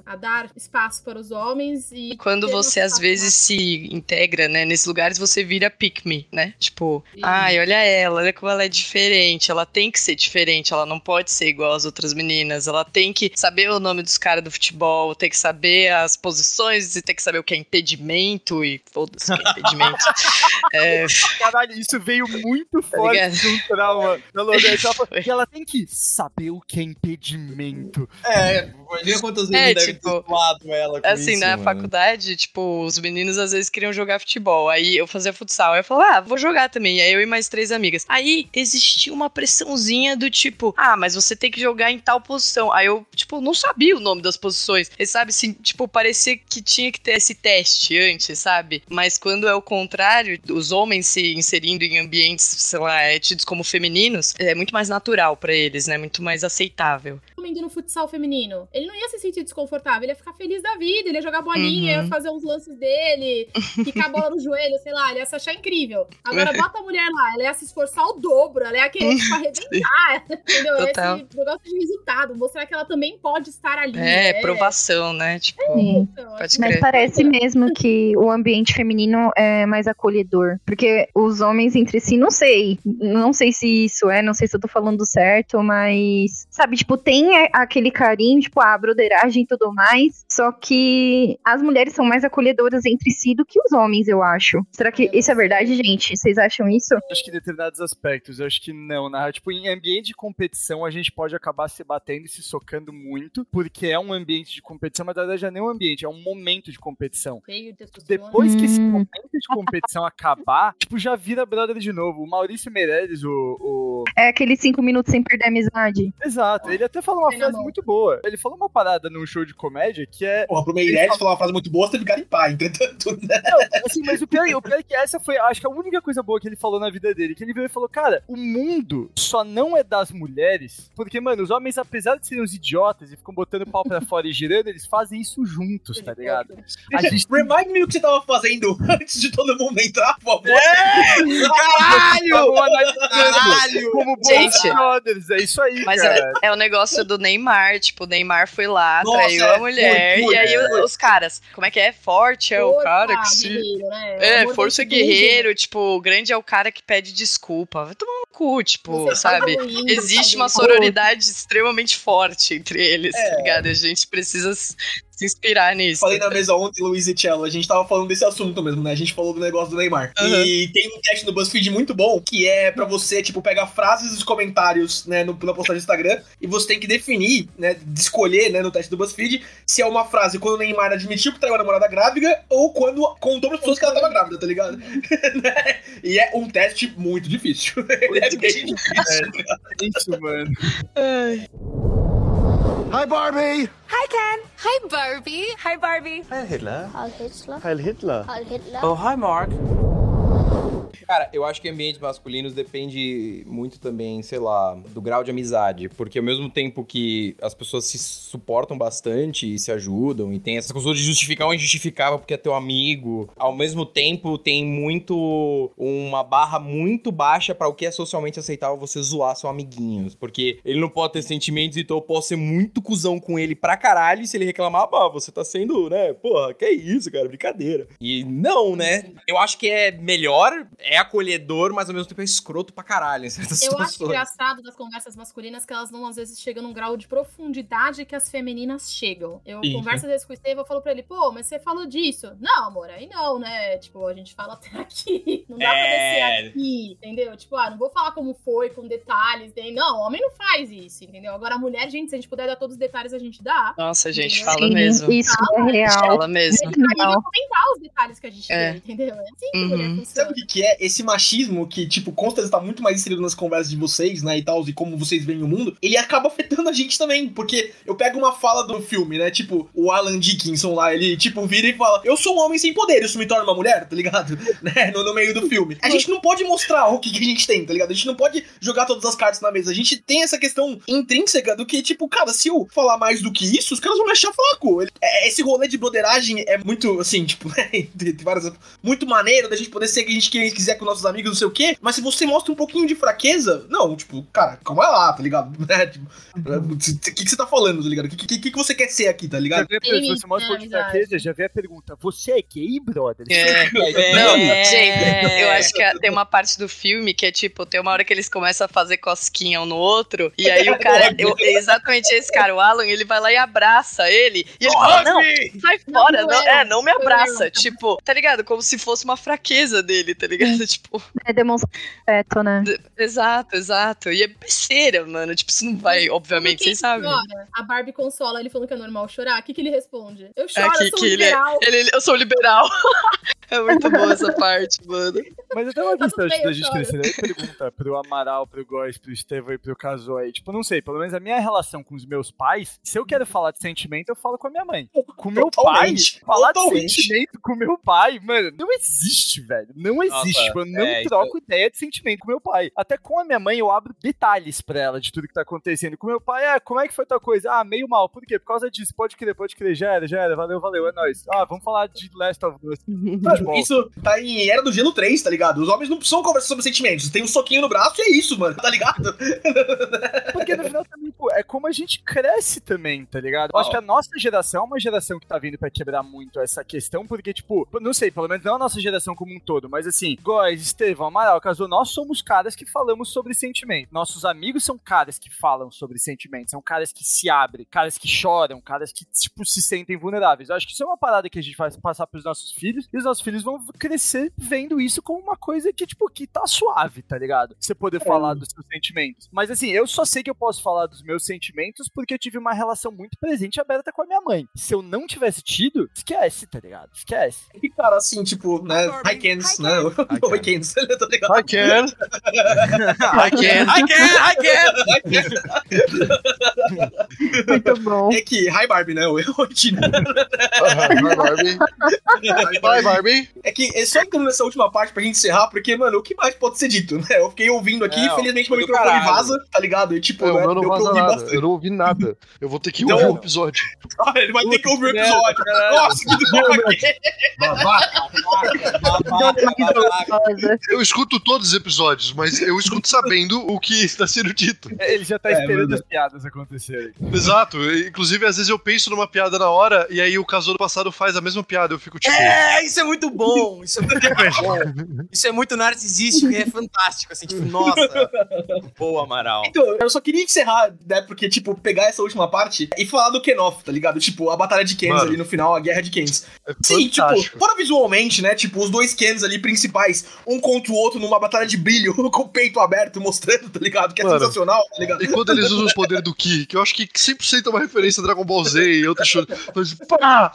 a, a dar espaço para os homens e. Quando você às vezes se integra, né, nesses lugares, você vira pick me, né? Tipo, ai, olha ela, olha como ela é diferente. Ela tem que ser diferente, ela não pode ser igual às outras meninas. Ela tem que saber o nome dos caras do futebol, tem que saber as posições e tem que saber o que é impedimento e foda-se que é impedimento. é, Caralho, isso veio muito forte de um trauma Lorena. Ela falou que ela tem que saber o que é impedimento. É, imagina quantas vezes É, deve tipo, ter zoado ela com assim, isso, na mano. faculdade, tipo, os meninos às vezes queriam jogar futebol. Aí eu fazia futsal. Aí eu falava, ah, vou jogar também. Aí eu e mais três amigas. Aí existia uma pressãozinha do tipo, ah, mas você tem que jogar em tal posição. Aí eu, tipo, não sabia o nome das posições. E sabe, assim, tipo, parecia que tinha que ter esse teste antes, sabe? Mas quando é o contrário, os homens se inserindo em ambientes, sei lá, é, tidos como femininos, é muito mais natural pra eles, né? Muito mais aceitável. Homem indo no futsal feminino. Ele não ia se sentir desconfortável, ele ia ficar feliz da vida, ele ia jogar bolinha, Uhum. ia fazer uns lances dele, picar a bola no joelho, sei lá, ele ia se achar incrível. Agora bota a mulher lá, ela ia se esforçar o dobro, ela ia querer tipo, arrebentar, entendeu? Total. Esse negócio de resultado, mostrar que ela também pode estar ali. É, né? provação, né? Tipo. Então, pode Mas crer. parece mesmo que o ambiente feminino é mais acolhedor. Porque os homens entre si, não sei. Não sei se isso é, não sei se eu tô falando certo, mas. Sabe, tipo, tem aquele carinho, tipo, a broderagem e tudo mais. Só que as mulheres são mais acolhedoras entre si do que os homens, eu acho. Será que isso é verdade, gente? Vocês acham isso? Acho que em determinados aspectos, eu acho que não, né? Tipo, em ambiente de competição, a gente pode acabar se batendo e se socando muito, porque é um ambiente de competição, mas na verdade não é nem um ambiente, é um momento de competição. Feio. Depois que esse Hum. momento de competição acabar, tipo, já vira brother de novo. O Maurício Meirelles, o, o- É aqueles cinco minutos sem perder a amizade. Exato, ele até falou uma Tem frase muito boa. Ele falou uma parada num show de comédia que é. Porra, pro Meirelles falar uma frase muito boa, você teve que garimpar, entretanto, né? Não, assim, mas o pior, o pior é que essa foi, acho que a única coisa boa que ele falou na vida dele. Que ele veio e falou, cara, o mundo só não é das mulheres, porque, mano, os homens, apesar de serem uns idiotas e ficam botando pau pra fora e girando, eles fazem isso juntos, tá ligado? A gente Remind me o que você tava fazendo antes de todo mundo entrar, por favor. Caralho! Caralho! Como bons Gente. brothers, é isso aí, Mas cara. é, é o negócio do Neymar, tipo, o Neymar foi lá, Nossa, traiu é, a mulher, foi, foi, e aí foi. os caras, como é que é? Forte é o cara que se... né? É, amor força guerreiro, tipo, o grande é o cara que pede desculpa. Vai tomar no cu, tipo, Você sabe? tá ruim, Existe sabe? uma sororidade extremamente forte entre eles, É. tá ligado? A gente precisa se inspirar nisso. Falei na mesa ontem, Luiz e Cello, a gente tava falando desse assunto mesmo, né? A gente falou do negócio do Neymar. Uhum. E tem um teste no BuzzFeed muito bom, que é pra você, tipo, pegar frases dos comentários, né, no, na postagem do Instagram, e você tem que definir, né, de escolher, né, no teste do BuzzFeed, se é uma frase quando o Neymar admitiu que traiu a namorada grávida, ou quando contou pras pessoas que ela tava grávida, tá ligado? Né? e é um teste muito difícil. é bem difícil. Isso, mano. Hi, Barbie. Hi, Ken. Hi, Barbie. Hi, Barbie. Heil Hitler. Heil Hitler. Heil Hitler. Heil Hitler. Oh, hi, Mark. Cara, eu acho que ambientes masculinos depende muito também, sei lá, do grau de amizade. Porque ao mesmo tempo que as pessoas se suportam bastante e se ajudam, e tem essa coisa de justificar o injustificável porque é teu amigo, ao mesmo tempo tem muito. uma barra muito baixa pra o que é socialmente aceitável você zoar seu amiguinho. Porque ele não pode ter sentimentos, então eu posso ser muito cuzão com ele pra caralho. E se ele reclamar, ah, você tá sendo, né? Porra, que isso, cara, brincadeira. E não, né? Eu acho que é melhor, é acolhedor, mas ao mesmo tempo é escroto pra caralho em certas Eu acho situações. engraçado das conversas masculinas que elas não, às vezes, chegam num grau de profundidade que as femininas chegam. Eu Isso. converso às vezes com o Estevão, eu falo pra ele, pô, mas você falou disso. Não, amor, aí não, né? Tipo, a gente fala até aqui. Não dá pra É. descer aqui, entendeu? Tipo, ah, não vou falar como foi, com detalhes. Nem... Não, homem não faz isso, entendeu? Agora, a mulher, gente, se a gente puder dar todos os detalhes, a gente dá. Nossa, a gente Sim, fala mesmo. Isso é real. Fala mesmo. A gente pra comentar os detalhes que a gente É. vê, entendeu? É assim que Uhum. mulher Sabe funciona. o que, que é esse machismo que, tipo, com certeza tá muito mais inserido nas conversas de vocês, né, e tal, e como vocês veem o mundo, ele acaba afetando a gente também, porque eu pego uma fala do filme, né, tipo, o Alan Dickinson lá, ele, tipo, vira e fala, eu sou um homem sem poder, isso me torna uma mulher, tá ligado? né, no, no meio do filme. A gente não pode mostrar o que, que a gente tem, tá ligado? A gente não pode jogar todas as cartas na mesa, a gente tem essa questão intrínseca do que, tipo, cara, se eu falar mais do que isso, os caras vão me achar fraco. Ele- é- Esse rolê de broderagem é muito, assim, tipo, né, tem várias muito maneiro da gente poder ser quem a gente, gente quiser com nossos amigos, não sei o quê, mas se você mostra um pouquinho de fraqueza, não, tipo, cara, calma lá, tá ligado? É, tipo, o que, que você tá falando, tá ligado? O que, que, que você quer ser aqui, tá Já ligado? vê, se você mostra um pouco de fraqueza, já vê a pergunta: Você é gay, brother? É, não, gente, eu acho que é- tem uma parte do filme que é tipo, tem uma hora que eles começam a fazer cosquinha um no outro, e aí o cara, eu- exatamente esse cara, o Alan, ele vai lá e abraça ele, e ele fala, não, sai fora, Não, não, é. é, não me abraça, tipo, tá ligado? Como se fosse uma fraqueza dele, tá ligado? Tipo, É demonstrar afeto, né? exato, exato, e é besteira, mano, tipo, isso não vai, obviamente, vocês sabem. A Barbie consola ele falando que é normal chorar. O que, que ele responde? Eu É choro, que, eu sou é, liberal. ele, ele- eu sou liberal. é muito boa essa parte, mano. Mas até uma Tá questão bem, da gente choro. crescer. Aí pergunta pro Amaral, pro Góis, pro Estevão e pro Caso aí. Tipo, não sei, pelo menos a minha relação com os meus pais, se eu quero falar de sentimento, eu falo com a minha mãe. Com o meu Totalmente, pai, falar totalmente. de sentimento com o meu pai, mano, não existe, velho. Não existe. Nossa, tipo, eu não é, troco ideia de sentimento com meu pai. Até com a minha mãe, eu abro detalhes pra ela de tudo que tá acontecendo. Com meu pai, ah, como é que foi tal coisa? Ah, meio mal. Por quê? Por causa disso. Pode crer, pode crer. Já era, já era. Valeu, valeu. É nóis. Ah, vamos falar de Last of Us. Mano, isso tá em Era do Gelo 3, tá ligado? Os homens não precisam conversar sobre sentimentos. Tem um soquinho no braço e é isso, mano, tá ligado? Porque no final também, pô, é como a gente cresce também, tá ligado? Eu acho que a nossa geração é uma geração que tá vindo pra quebrar muito essa questão, porque, tipo, não sei, pelo menos não a nossa geração como um todo, mas assim, Góis, Estevão, Amaral, Casou, nós somos caras que falamos sobre sentimento. Nossos amigos são caras que falam sobre sentimentos, são caras que se abrem, caras que choram, caras que, tipo, se sentem vulneráveis. Eu acho que isso é uma parada que a gente vai passar pros nossos filhos, e os nossos filhos vão crescer vendo isso como uma coisa que, tipo, que tá suave, tá ligado? Você poder falar dos seus sentimentos. Mas assim, eu só sei que eu posso falar dos meus sentimentos porque eu tive uma relação muito presente e aberta com a minha mãe. Se eu não tivesse tido, esquece, tá ligado? Esquece. E cara, assim, tipo, né? Hi Kens, né? Oi Kens, tá ligado? I can. I can, I can, I can! Muito bom. É que, hi Barbie, né? Oi, oi, Tina. Vai, Barbie. Vai, Barbie. É que é só entrando nessa última parte pra gente encerrar, porque, mano, o que mais pode ser dito, né? Eu fiquei ouvindo aqui, Não, infelizmente meu do microfone caralho. vaza, tá ligado? E tipo, É, né, não vaza nada. bastante. Eu não ouvi nada. Eu vou ter que Então- ouvir o episódio. Ah, ele vai ter que ouvir o episódio. Nossa, que droga! Babaca. Eu escuto todos os episódios, mas eu escuto sabendo o que está sendo dito. Ele já tá É, esperando mano. as piadas acontecerem. Exato. Inclusive, às vezes eu penso numa piada na hora e aí o casal do passado faz a mesma piada. Eu fico tipo. É, isso é muito bom. Isso é muito bom. Isso é muito narcisístico e é fantástico, assim, tipo, nossa. Boa, Amaral. Então, eu só queria encerrar, né? Porque, tipo, pegar essa última parte e falar do Kenoff, tá ligado? Tipo, a batalha de Kens Mano. ali no final, a guerra de Kens. É Sim, tipo, fora visualmente, né? Tipo, os dois Kens ali principais, um contra o outro numa batalha de brilho, com o peito aberto, mostrando, tá ligado? Que é Mano. sensacional, tá ligado? E quando eles usam os poderes do Ki, que eu acho que 100% é uma referência a Dragon Ball Z e outro show. Mas, pá!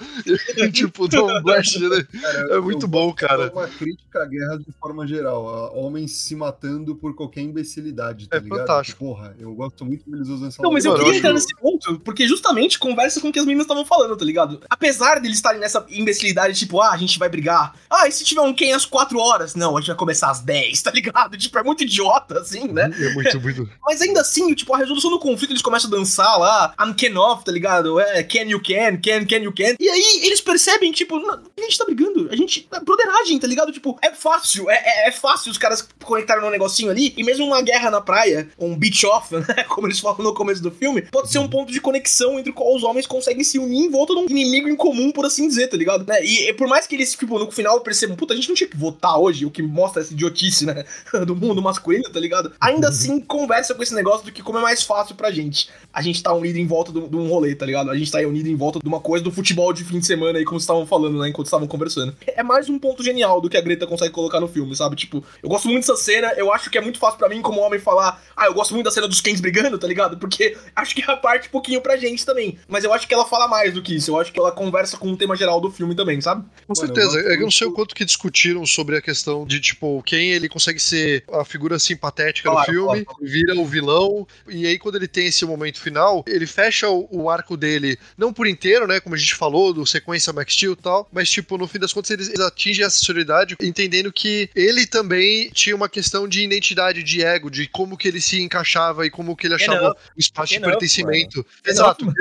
E, tipo, dá um blast, né? Cara, É muito bom, cara. de uma crítica à guerra de forma geral. Homens se matando por qualquer imbecilidade, tá É ligado? fantástico. Porra, eu gosto muito que eles usam essa Não, mas eu queria entrar nesse ponto, porque justamente conversa com o que as meninas estavam falando, tá ligado? Apesar deles estarem nessa imbecilidade, tipo, ah, a gente vai brigar. Ah, e se tiver um Ken às 4 horas? Não, a gente vai começar às 10, tá ligado? Tipo, é muito idiota, assim, né? É muito, muito. Mas ainda assim, tipo, a resolução do conflito, eles começam a dançar lá, I'm can off, tá ligado? É, can you can, can, can you can. E aí eles percebem, tipo, a gente tá brigando, a gente. É broderagem, tá ligado? Tipo, é fácil, é, é, é fácil os caras conectarem num negocinho ali, e mesmo uma guerra na praia, um beach off, né? Como eles falam no começo do filme, pode ser um ponto de conexão entre o qual os homens conseguem se unir em volta de um inimigo em comum, por assim dizer, tá ligado? Né? E, e por mais que eles, tipo, no final percebam, puta, a gente não tinha que votar hoje, o que mostra essa idiotice, né? do mundo masculino, tá ligado? Ainda assim, conversa com esse negócio do que como é mais fácil pra gente. A gente tá unido em volta do- de um rolê, tá ligado? A gente tá unido em volta de uma coisa do futebol de fim de semana aí, como vocês estavam falando, né? Enquanto estavam conversando. É mais um ponto genial do que a Greta consegue colocar no filme, sabe? Tipo, eu gosto muito dessa cena, eu acho que é muito fácil pra mim, como homem, falar, ah, eu gosto muito da cena dos Kens brigando, tá ligado? Porque acho que é a parte um pouquinho pra gente também. Mas eu acho que ela fala mais do que isso. Eu acho que ela conversa com o tema geral do filme também, sabe? Com Mano, certeza. eu É que eu não sei o quanto que discutiram sobre a questão de, tipo, quem ele consegue ser a figura simpatética Claro, do filme, claro. vira o vilão, e aí quando ele tem esse momento final, ele fecha o, o arco dele, não por inteiro, né? Como a gente falou, do sequência Max Steel e tal, mas, tipo, no fim das contas, eles, atingem essa solidariedade, entendendo que ele também tinha uma questão de identidade, de ego, de como que ele se encaixava e como que ele achava o espaço de pertencimento. Exato.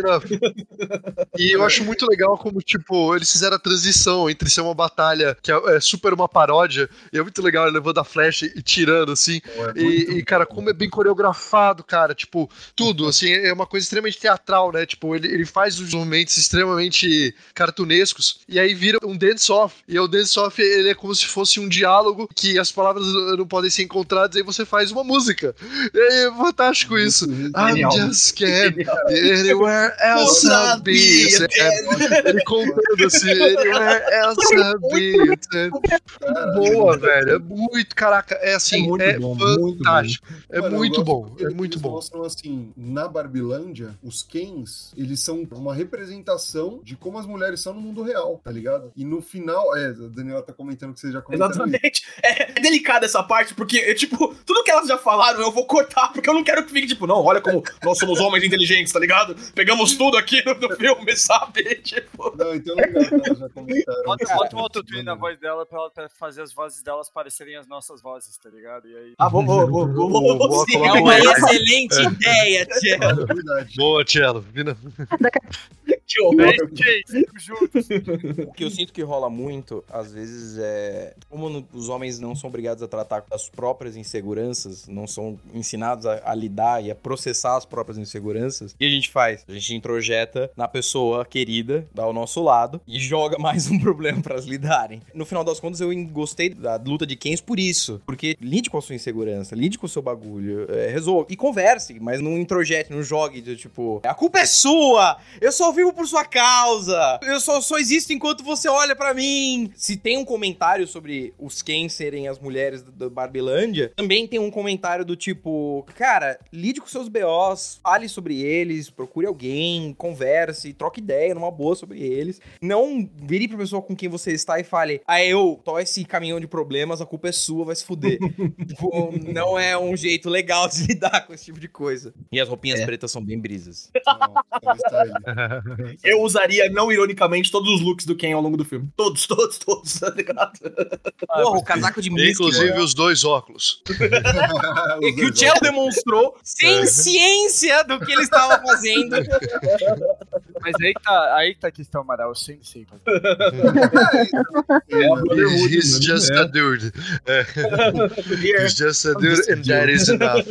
E eu acho muito legal como, tipo, eles fizeram a transição entre ser uma batalha que é, é super uma paródia, e é muito legal ele levando a flecha e tirando, assim. E, e, cara, como é bem coreografado, cara, tipo, tudo, assim, é uma coisa extremamente teatral, né? Tipo, ele, ele faz os momentos extremamente cartunescos, e aí vira um dance-off. E o dance-off, ele é como se fosse um diálogo que as palavras não podem ser encontradas, e aí você faz uma música. É fantástico isso. I'm just can't anywhere else I'll be. É, ele contando assim, anywhere else I'll be. É boa, velho. É muito, caraca, é assim, É muito é, bom, muito fantástico. É Mano, eu muito gosto bom, é muito eles bom. mostram assim, na Barbilândia, os Kens, eles são uma representação de como as mulheres são no mundo real, tá ligado? E no final, é, a Daniela tá comentando que vocês já isso. Exatamente. É, é delicada essa parte, porque, é, tipo, tudo que elas já falaram eu vou cortar, porque eu não quero que fique, tipo, não, olha como nós somos homens inteligentes, tá ligado? Pegamos tudo aqui no, no filme, sabe? Tipo, Não, então é legal que elas já comentaram. Bota, bota um autotune na voz dela pra ela pra fazer as vozes delas parecerem as nossas vozes, tá ligado? E aí. ah, vou, vou, vou, vou, vou, vou, Boa sim. É uma excelente ideia. É verdade. Boa, Tielo. Vina. Bem, gente, juntos. O que eu sinto que rola muito, às vezes, é. Como no- os homens não são obrigados a tratar com as próprias inseguranças, não são ensinados a, a lidar e a processar as próprias inseguranças, o que a gente faz? A gente introjeta na pessoa querida, dá ao nosso lado, e joga mais um problema pra elas lidarem. No final das contas, eu gostei da luta de Kens por isso. Porque lide com a sua insegurança, lide com o seu bagulho, é, resolva. E converse, mas não introjete, não jogue, de, tipo, a culpa é sua! Eu só vivo por sua causa! Eu só, só existo enquanto você olha pra mim! Se tem um comentário sobre os Ken serem as mulheres da- Barbilândia, também tem um comentário do tipo, cara, lide com seus BOs, fale sobre eles, procure alguém, converse, troque ideia numa boa sobre eles. Não vire pra pessoa com quem você está e fale, ah, eu tô esse caminhão de problemas, a culpa é sua, vai se fuder. Tipo, não é um jeito legal de lidar com esse tipo de coisa. E as roupinhas pretas são bem brisas. Nossa, Eu usaria, não ironicamente, todos os looks do Ken ao longo do filme. Todos, todos, todos, tá ligado? Porra, o casaco de música. Inclusive os dois óculos. É que o Cello demonstrou sem ciência do que ele estava fazendo. Mas aí que tá, aí tá a questão, Amaral. Eu sempre sei. É a Brotherhood, He's mano. just É. a dude. É. He's just a dude and that is enough.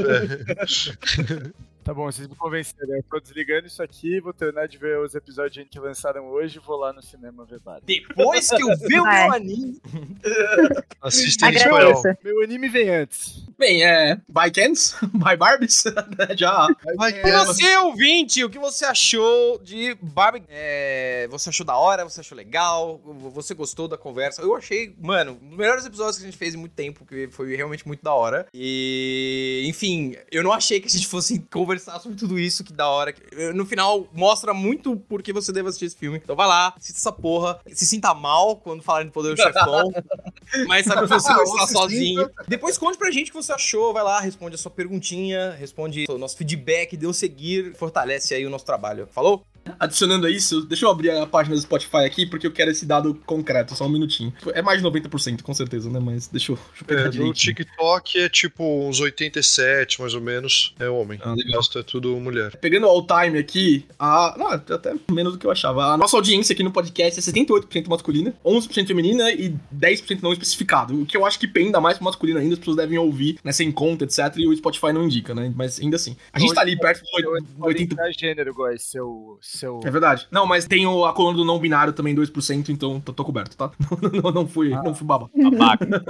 Tá bom, vocês me convenceram. Eu tô desligando isso aqui, vou terminar de ver os episódios que lançaram hoje e vou lá no cinema ver Barbie. Depois que eu vi o meu anime. Assista em espanhol. Meu anime vem antes. Bem, é. By Kens? By Barbies? Já. Vai, E você, ouvinte, o que você achou de Barbie? É, você achou da hora? Você achou legal? Você gostou da conversa? Eu achei, mano, um dos melhores episódios que a gente fez em muito tempo, que foi realmente muito da hora. E, enfim, eu não achei que a gente fosse conversar sobre tudo isso, que da hora. Eu, No final, mostra muito por que você deve assistir esse filme. Então vai lá, assista essa porra, se sinta mal quando falarem do Poder do Chefão, mas sabe que você não está sozinho. Depois conte pra gente o que você achou, vai lá, responde a sua perguntinha, responde o nosso feedback, dê o seguir, fortalece aí o nosso trabalho. Falou? Adicionando a isso, deixa eu abrir a página do Spotify aqui, porque eu quero esse dado concreto, só um minutinho. É mais de 90%, com certeza, né? Mas deixa eu, deixa eu pegar É, no direitinho. TikTok é tipo uns 87, mais ou menos. É homem. Ah, o legal. resto é tudo mulher. Pegando o all time aqui, a. Não, até menos do que eu achava. A nossa audiência aqui no podcast é 78% masculina, 11% feminina e 10% não especificado. O que eu acho que penda mais pro masculino ainda, as pessoas devem ouvir nessa em conta, etc. E o Spotify não indica, né? Mas ainda assim. A gente tá ali perto do 80%. É gênero, esse seu. Seu... É verdade. Não, mas tem o, a coluna do não binário também, 2%, então tô, tô coberto, tá? Não, não, não fui, não fui baba. Babaca.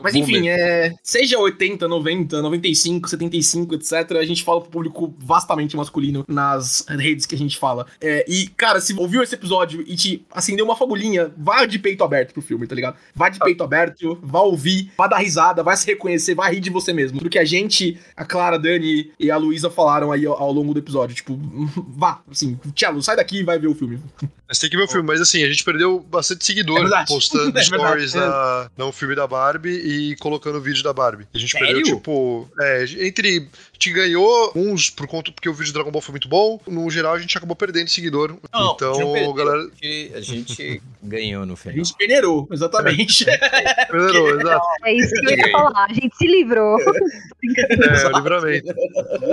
Mas enfim, é, seja 80, 90, 95, 75, etc., a gente fala pro público vastamente masculino nas redes que a gente fala. É, e, cara, se ouviu esse episódio e te acendeu uma fagulhinha, vá de peito aberto pro filme, tá ligado? Vá de peito aberto, vá ouvir, vá dar risada, vai se reconhecer, vai rir de você mesmo. Tudo que a gente, a Clara, a Dani e a Luísa falaram aí ao, ao longo do episódio. Tipo, vá, assim, Tchelo, sai daqui e vai ver o filme. Mas tem que ver o filme. Mas assim, a gente perdeu bastante seguidor É postando É stories na, no filme da Barbie e colocando vídeo da Barbie. A gente Sério? perdeu, tipo. É, entre. A gente ganhou uns por conta porque o vídeo do Dragon Ball foi muito bom. No geral, a gente acabou perdendo seguidor. Não, então, não perdeu, galera. A gente ganhou no A final. gente peneirou, exatamente. Melhorou, exato. É isso que eu ia falar. A gente se livrou. É, o livramento.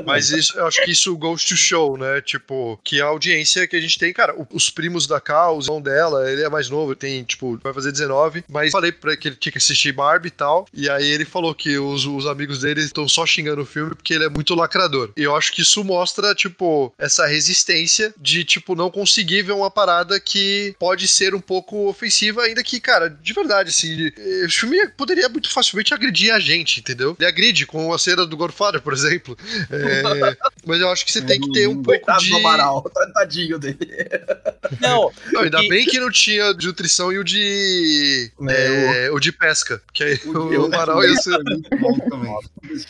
Mas isso, eu acho que isso goes to show, né? Tipo, que a audiência que a gente tem, cara, os primos da Cal, o irmão dela, ele é mais novo, ele tem, tipo, vai fazer 19, mas falei pra ele que ele tinha que assistir Barbie e tal, e aí ele falou que os, os amigos dele estão só xingando o filme porque ele é muito lacrador. E eu acho que isso mostra, tipo, essa resistência de, tipo, não conseguir ver uma parada que pode ser um pouco ofensiva, ainda que, cara, de verdade, assim, eh, o filme poderia muito facilmente agredir a gente, entendeu? Ele agride com a cena do Godfather, por exemplo. É, mas eu acho que você tem que ter um pouco Coitado de. do Amaral, tadinho dele. Não, Não, ainda E- bem que não tinha de nutrição e o de. É, é, o de pesca. Que aí o, Eu- Amaral ia ser. Muito bom também.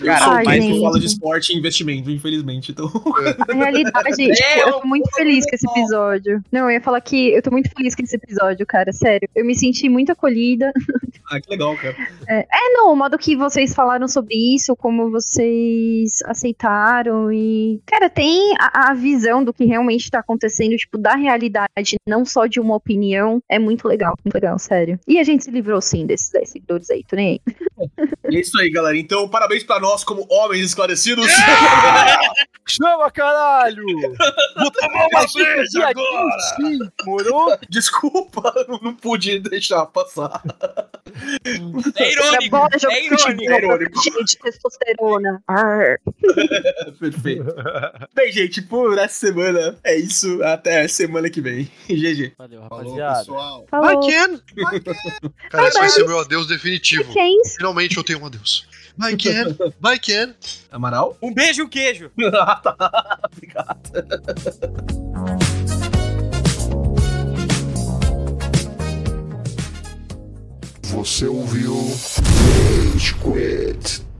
Cara, eu Ai, o que gente. fala de esporte e investimento, infelizmente. Então, Na realidade, tipo, É, eu tô muito feliz com esse episódio. Não, eu ia falar que eu tô muito feliz com esse episódio, cara. Sério. Eu me senti muito acolhida. ah, que legal, cara. É, não, o modo que vocês falaram sobre isso, como vocês aceitaram e. Cara, tem a, a visão do que realmente tá acontecendo, tipo, da realidade, não só de uma opinião. É muito legal, muito legal, sério. E a gente se livrou sim desses 10 seguidores aí, tô nem aí. É isso aí, galera. Então, parabéns pra nós como homens esclarecidos. Chama, caralho! Vou tomar uma breja ia agora. Sim, morou? Desculpa, não pude deixar passar. é irônico. É irônico. é irônico. Gente, testosterona. Perfeito. Bem, gente, por essa semana é isso. Até semana que vem. GG. Valeu, Falou, rapaziada. pessoal. Falou. Ken! Cara, esse vai ser meu adeus definitivo. Finalmente eu tenho um adeus. Bye, Ken! Bye, Ken! Amaral? Um beijo e um queijo. ah, tá. Obrigado. Você ouviu Rage Quit.